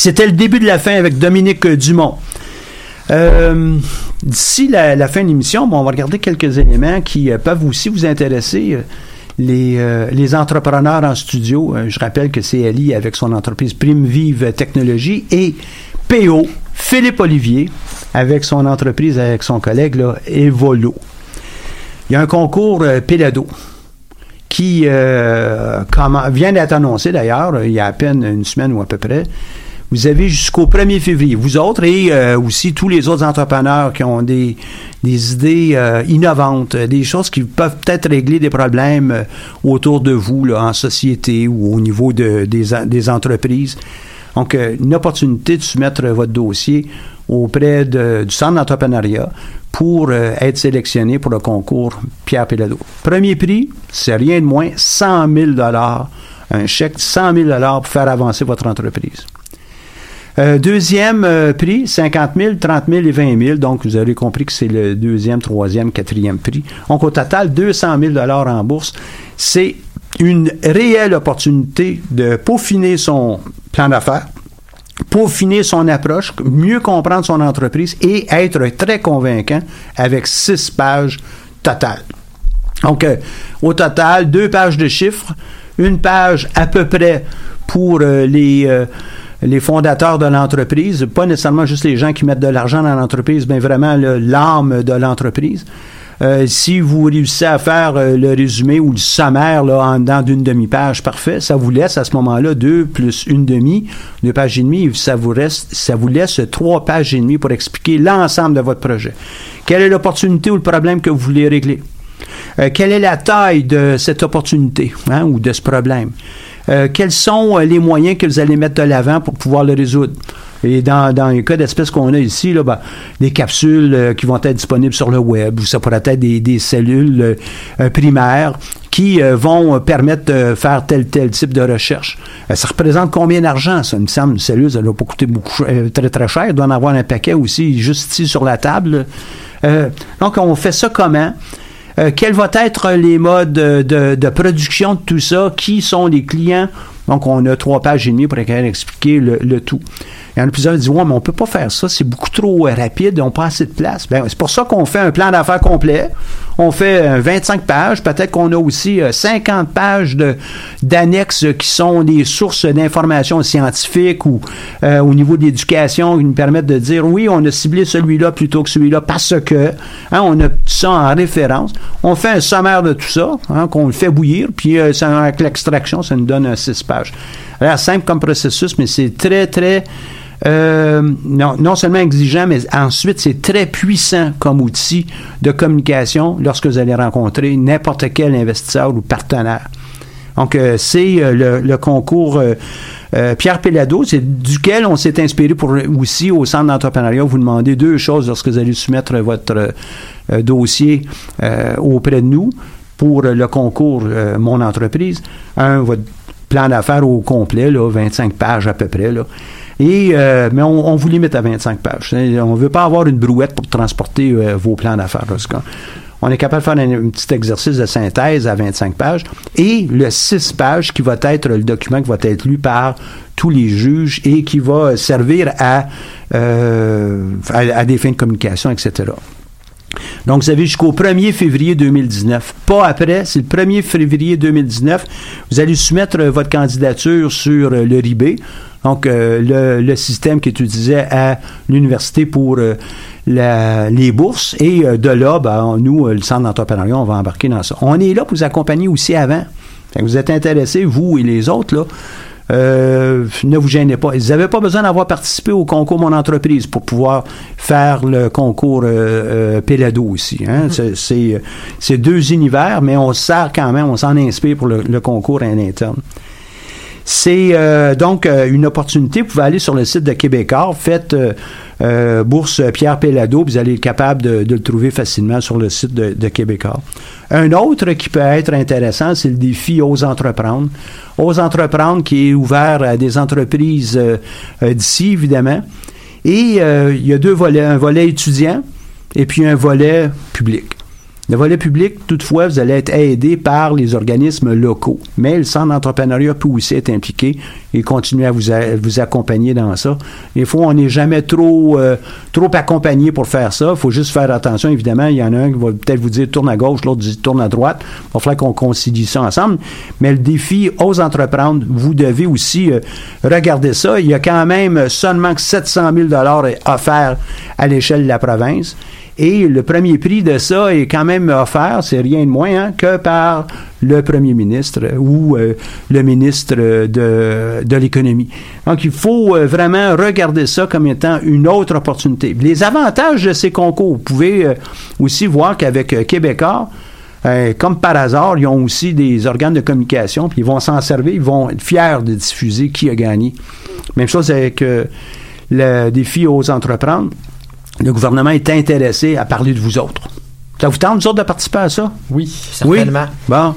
C'était le début de la fin avec Dominique Dumont. Euh, D'ici la, fin de l'émission, bon, on va regarder quelques éléments qui euh, peuvent aussi vous intéresser. Euh, les, euh, entrepreneurs en studio, euh, je rappelle que c'est Ali avec son entreprise Prime Vive Technologie et PO, Philippe Olivier, avec son entreprise, avec son collègue Evolo. Il y a un concours euh, Pelado qui euh, vient d'être annoncé d'ailleurs, il y a à peine une semaine ou à peu près. Vous avez jusqu'au 1er février, vous autres et euh, aussi tous les autres entrepreneurs qui ont des, idées euh, innovantes, euh, des choses qui peuvent peut-être régler des problèmes autour de vous, en société ou au niveau de- des, en- des entreprises. Donc, une opportunité de soumettre votre dossier auprès du centre d'entrepreneuriat pour être sélectionné pour le concours Pierre Pelado. Premier prix, c'est rien de moins, 100 000 un chèque de 100 000 pour faire avancer votre entreprise. Euh, deuxième euh, prix, 50 000, 30 000 et 20 000. Donc, vous aurez compris que c'est le deuxième, troisième, quatrième prix. Donc, au total, 200 000 en bourse. C'est une réelle opportunité de peaufiner son plan d'affaires, peaufiner son approche, mieux comprendre son entreprise et être très convaincant avec six pages totales. Donc, euh, au total, deux pages de chiffres, une page à peu près pour les, les fondateurs de l'entreprise, pas nécessairement juste les gens qui mettent de l'argent dans l'entreprise, mais vraiment l'âme de l'entreprise. Euh, si vous réussissez à faire euh, le résumé ou le sommaire là, en dedans d'une demi-page, parfait. Ça vous laisse à ce moment-là deux plus une demi, deux pages et demie. Ça vous reste, ça vous laisse trois pages et demie pour expliquer l'ensemble de votre projet. Quelle est l'opportunité ou le problème que vous voulez régler? Euh, quelle est la taille de cette opportunité hein, ou de ce problème? Euh, quels sont euh, les moyens que vous allez mettre de l'avant pour pouvoir le résoudre? Et dans, dans les cas d'espèces qu'on a ici, là, ben, des capsules euh, qui vont être disponibles sur le web, ou ça pourrait être des, des cellules primaires qui vont permettre de faire tel tel type de recherche. Ça représente combien d'argent, ça? Me semble une cellule, ça ne doit pas coûter beaucoup, très très cher. Il doit en avoir un paquet aussi juste ici sur la table. Donc, on fait ça comment? Euh, quels vont être les modes de, production de tout ça? Qui sont les clients? Donc, on a trois pages et demie pour expliquer le, le tout. Il y en a plusieurs qui disent, ouais, mais on peut pas faire ça, c'est beaucoup trop euh, rapide, on n'a pas assez de place. Ben, c'est pour ça qu'on fait un plan d'affaires complet. On fait euh, 25 pages, peut-être qu'on a aussi euh, 50 pages de, d'annexes qui sont des sources d'informations scientifiques ou euh, au niveau de l'éducation qui nous permettent de dire, oui, on a ciblé celui-là plutôt que celui-là parce que, hein, on a tout ça en référence. On fait un sommaire de tout ça, hein, qu'on le fait bouillir, puis euh, avec l'extraction, ça nous donne un 6 pages. Simple comme processus, mais c'est très, très euh, non, non seulement exigeant, mais ensuite c'est très puissant comme outil de communication lorsque vous allez rencontrer n'importe quel investisseur ou partenaire. Donc, euh, c'est euh, le, concours Pierre Pellado, c'est duquel on s'est inspiré pour aussi au centre d'entrepreneuriat. Vous demandez deux choses lorsque vous allez soumettre votre dossier auprès de nous pour le concours Mon entreprise. Un, votre plan d'affaires au complet, là, 25 pages à peu près. Là. Et, euh, mais on, vous limite à 25 pages. On ne veut pas avoir une brouette pour transporter euh, vos plans d'affaires. On est capable de faire un, un petit exercice de synthèse à 25 pages et le 6 pages qui va être le document qui va être lu par tous les juges et qui va servir à, euh, à, à des fins de communication, etc. Donc, vous avez jusqu'au 1er février 2019. Pas après, c'est le 1er février 2019. Vous allez soumettre euh, votre candidature sur euh, le RIB, donc euh, le, système qui est utilisé à l'université pour les bourses. Et de là, ben, nous, le Centre d'entrepreneuriat, on va embarquer dans ça. On est là pour vous accompagner aussi avant. Vous êtes intéressés, vous et les autres, là, euh, ne vous gênez pas. Vous n'avez pas besoin d'avoir participé au concours Mon Entreprise pour pouvoir faire le concours euh, euh, Pelado aussi. hein. C'est- C'est c'est deux univers, mais on se sert quand même, on s'en inspire pour le, le concours à l'interne. C'est euh, donc euh, une opportunité. Vous pouvez aller sur le site de Québécois, faites euh, euh, Bourse Pierre Pellado, vous allez être capable de, de le trouver facilement sur le site de, de Québécois. Un autre qui peut être intéressant, c'est le défi Ose entreprendre. Ose entreprendre qui est ouvert à des entreprises euh, d'ici, évidemment. Et il y a deux volets, un volet étudiant et puis un volet public. Le volet public, toutefois, vous allez être aidé par les organismes locaux. Mais le centre d'entrepreneuriat peut aussi être impliqué. Et continuer à vous, vous accompagner dans ça. Des fois, on n'est jamais trop, euh, trop accompagné pour faire ça. Il faut juste faire attention. Évidemment, il y en a un qui va peut-être vous dire tourne à gauche, l'autre dit tourne à droite. Il va falloir qu'on concilie ça ensemble. Mais le défi, ose entreprendre, vous devez aussi euh, regarder ça. Il y a quand même seulement que 700 000 offerts à l'échelle de la province. Et le premier prix de ça est quand même offert, c'est rien de moins hein, que par le premier ministre ou euh, le ministre de, de l'économie. Donc, il faut euh, vraiment regarder ça comme étant une autre opportunité. Les avantages de ces concours, vous pouvez euh, aussi voir qu'avec Québécois, comme par hasard, ils ont aussi des organes de communication, puis ils vont s'en servir, ils vont être fiers de diffuser qui a gagné. Même chose avec le défi aux entreprendre. Le gouvernement est intéressé à parler de vous autres. Ça vous tente, vous autres, de participer à ça? Oui. Certainement. Bon.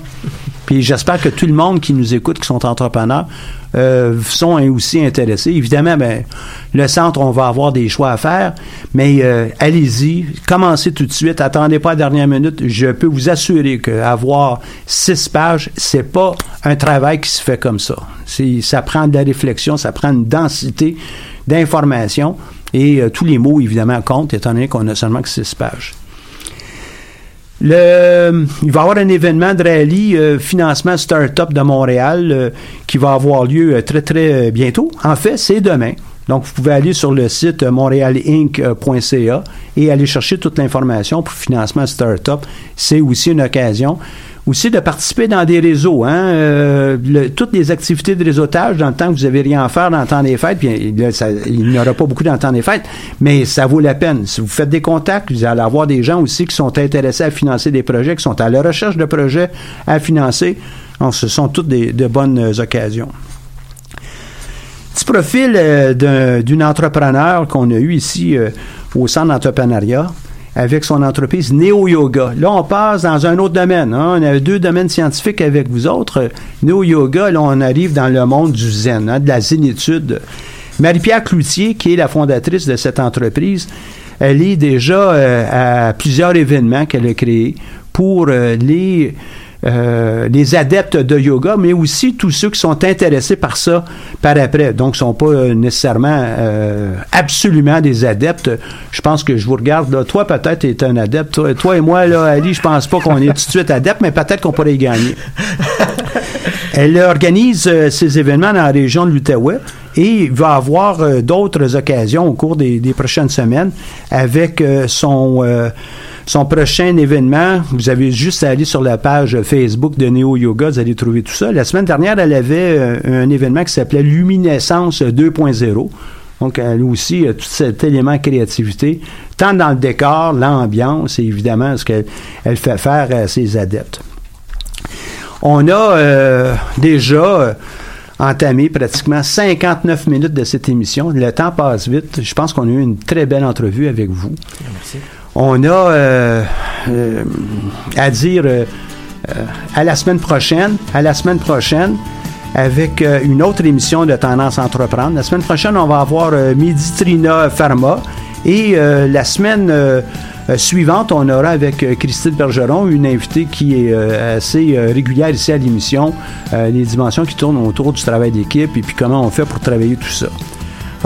Puis j'espère que tout le monde qui nous écoute, qui sont entrepreneurs, euh, sont aussi intéressés. Évidemment, ben, le centre, on va avoir des choix à faire, mais euh, allez-y, commencez tout de suite, attendez pas la dernière minute. Je peux vous assurer qu'avoir six pages, c'est pas un travail qui se fait comme ça. C'est, ça prend de la réflexion, ça prend une densité d'informations et euh, tous les mots, évidemment, comptent, étant donné qu'on a seulement que six pages. Le, il va y avoir un événement de rallye euh, financement start-up de Montréal euh, qui va avoir lieu euh, très très bientôt. En fait, c'est demain. Donc, vous pouvez aller sur le site montrealinc.ca et aller chercher toute l'information pour financement start-up. C'est aussi une occasion. Aussi de participer dans des réseaux. Hein, euh, le- toutes les activités de réseautage dans le temps que vous n'avez rien à faire dans le temps des fêtes, puis ça- il n'y aura pas beaucoup dans le temps des fêtes, mais ça vaut la peine. Si vous faites des contacts, vous allez avoir des gens aussi qui sont intéressés à financer des projets, qui sont à la recherche de projets à financer. Ce sont toutes des, de bonnes euh, occasions. Petit profil euh, d'un- d'une entrepreneur qu'on a eu ici euh, au centre d'entrepreneuriat avec son entreprise Neo Yoga. Là, on passe dans un autre domaine. hein. On a deux domaines scientifiques avec vous autres. Neo Yoga, là, on arrive dans le monde du zen, hein, de la zénitude. Marie-Pierre Cloutier, qui est la fondatrice de cette entreprise, elle est déjà euh, à plusieurs événements qu'elle a créés pour euh, les euh, les adeptes de yoga, mais aussi tous ceux qui sont intéressés par ça par après. Donc, ne sont pas euh, nécessairement euh, absolument des adeptes. Je pense que je vous regarde, là. toi peut-être es un adepte. Toi, toi et moi, là, Ali, je pense pas qu'on est tout de suite adeptes, mais peut-être qu'on pourrait y gagner. Elle organise euh, ces événements dans la région de l'Outaouais et il va avoir euh, d'autres occasions au cours des, des prochaines semaines avec euh, son, euh, son prochain événement. Vous avez juste à aller sur la page Facebook de Neo Yoga, vous allez trouver tout ça. La semaine dernière, elle avait euh, un événement qui s'appelait Luminescence 2.0. Donc, elle aussi euh, tout cet élément créativité, tant dans le décor, l'ambiance et évidemment ce qu'elle elle fait faire à ses adeptes. On a euh, déjà entamé pratiquement 59 minutes de cette émission. Le temps passe vite. Je pense qu'on a eu une très belle entrevue avec vous. On a euh, euh, à dire euh, à la semaine prochaine, à la semaine prochaine, avec une autre émission de Tendance Entreprendre. La semaine prochaine, on va avoir Midi Trina Pharma et la semaine suivante, on aura avec Christine Bergeron une invitée qui est assez régulière ici à l'émission, les dimensions qui tournent autour du travail d'équipe et puis comment on fait pour travailler tout ça.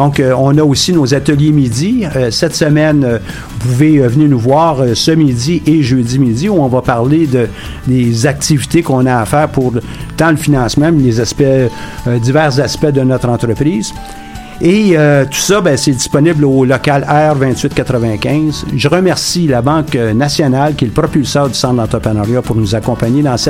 Donc, euh, on a aussi nos ateliers midi. Euh, cette semaine, euh, vous pouvez venir nous voir ce midi et jeudi midi où on va parler de, des activités qu'on a à faire pour tant le financement, mais les divers aspects de notre entreprise. Et tout ça, ben, c'est disponible au local R2895. Je remercie la Banque nationale, qui est le propulseur du Centre d'entrepreneuriat, pour nous accompagner dans cette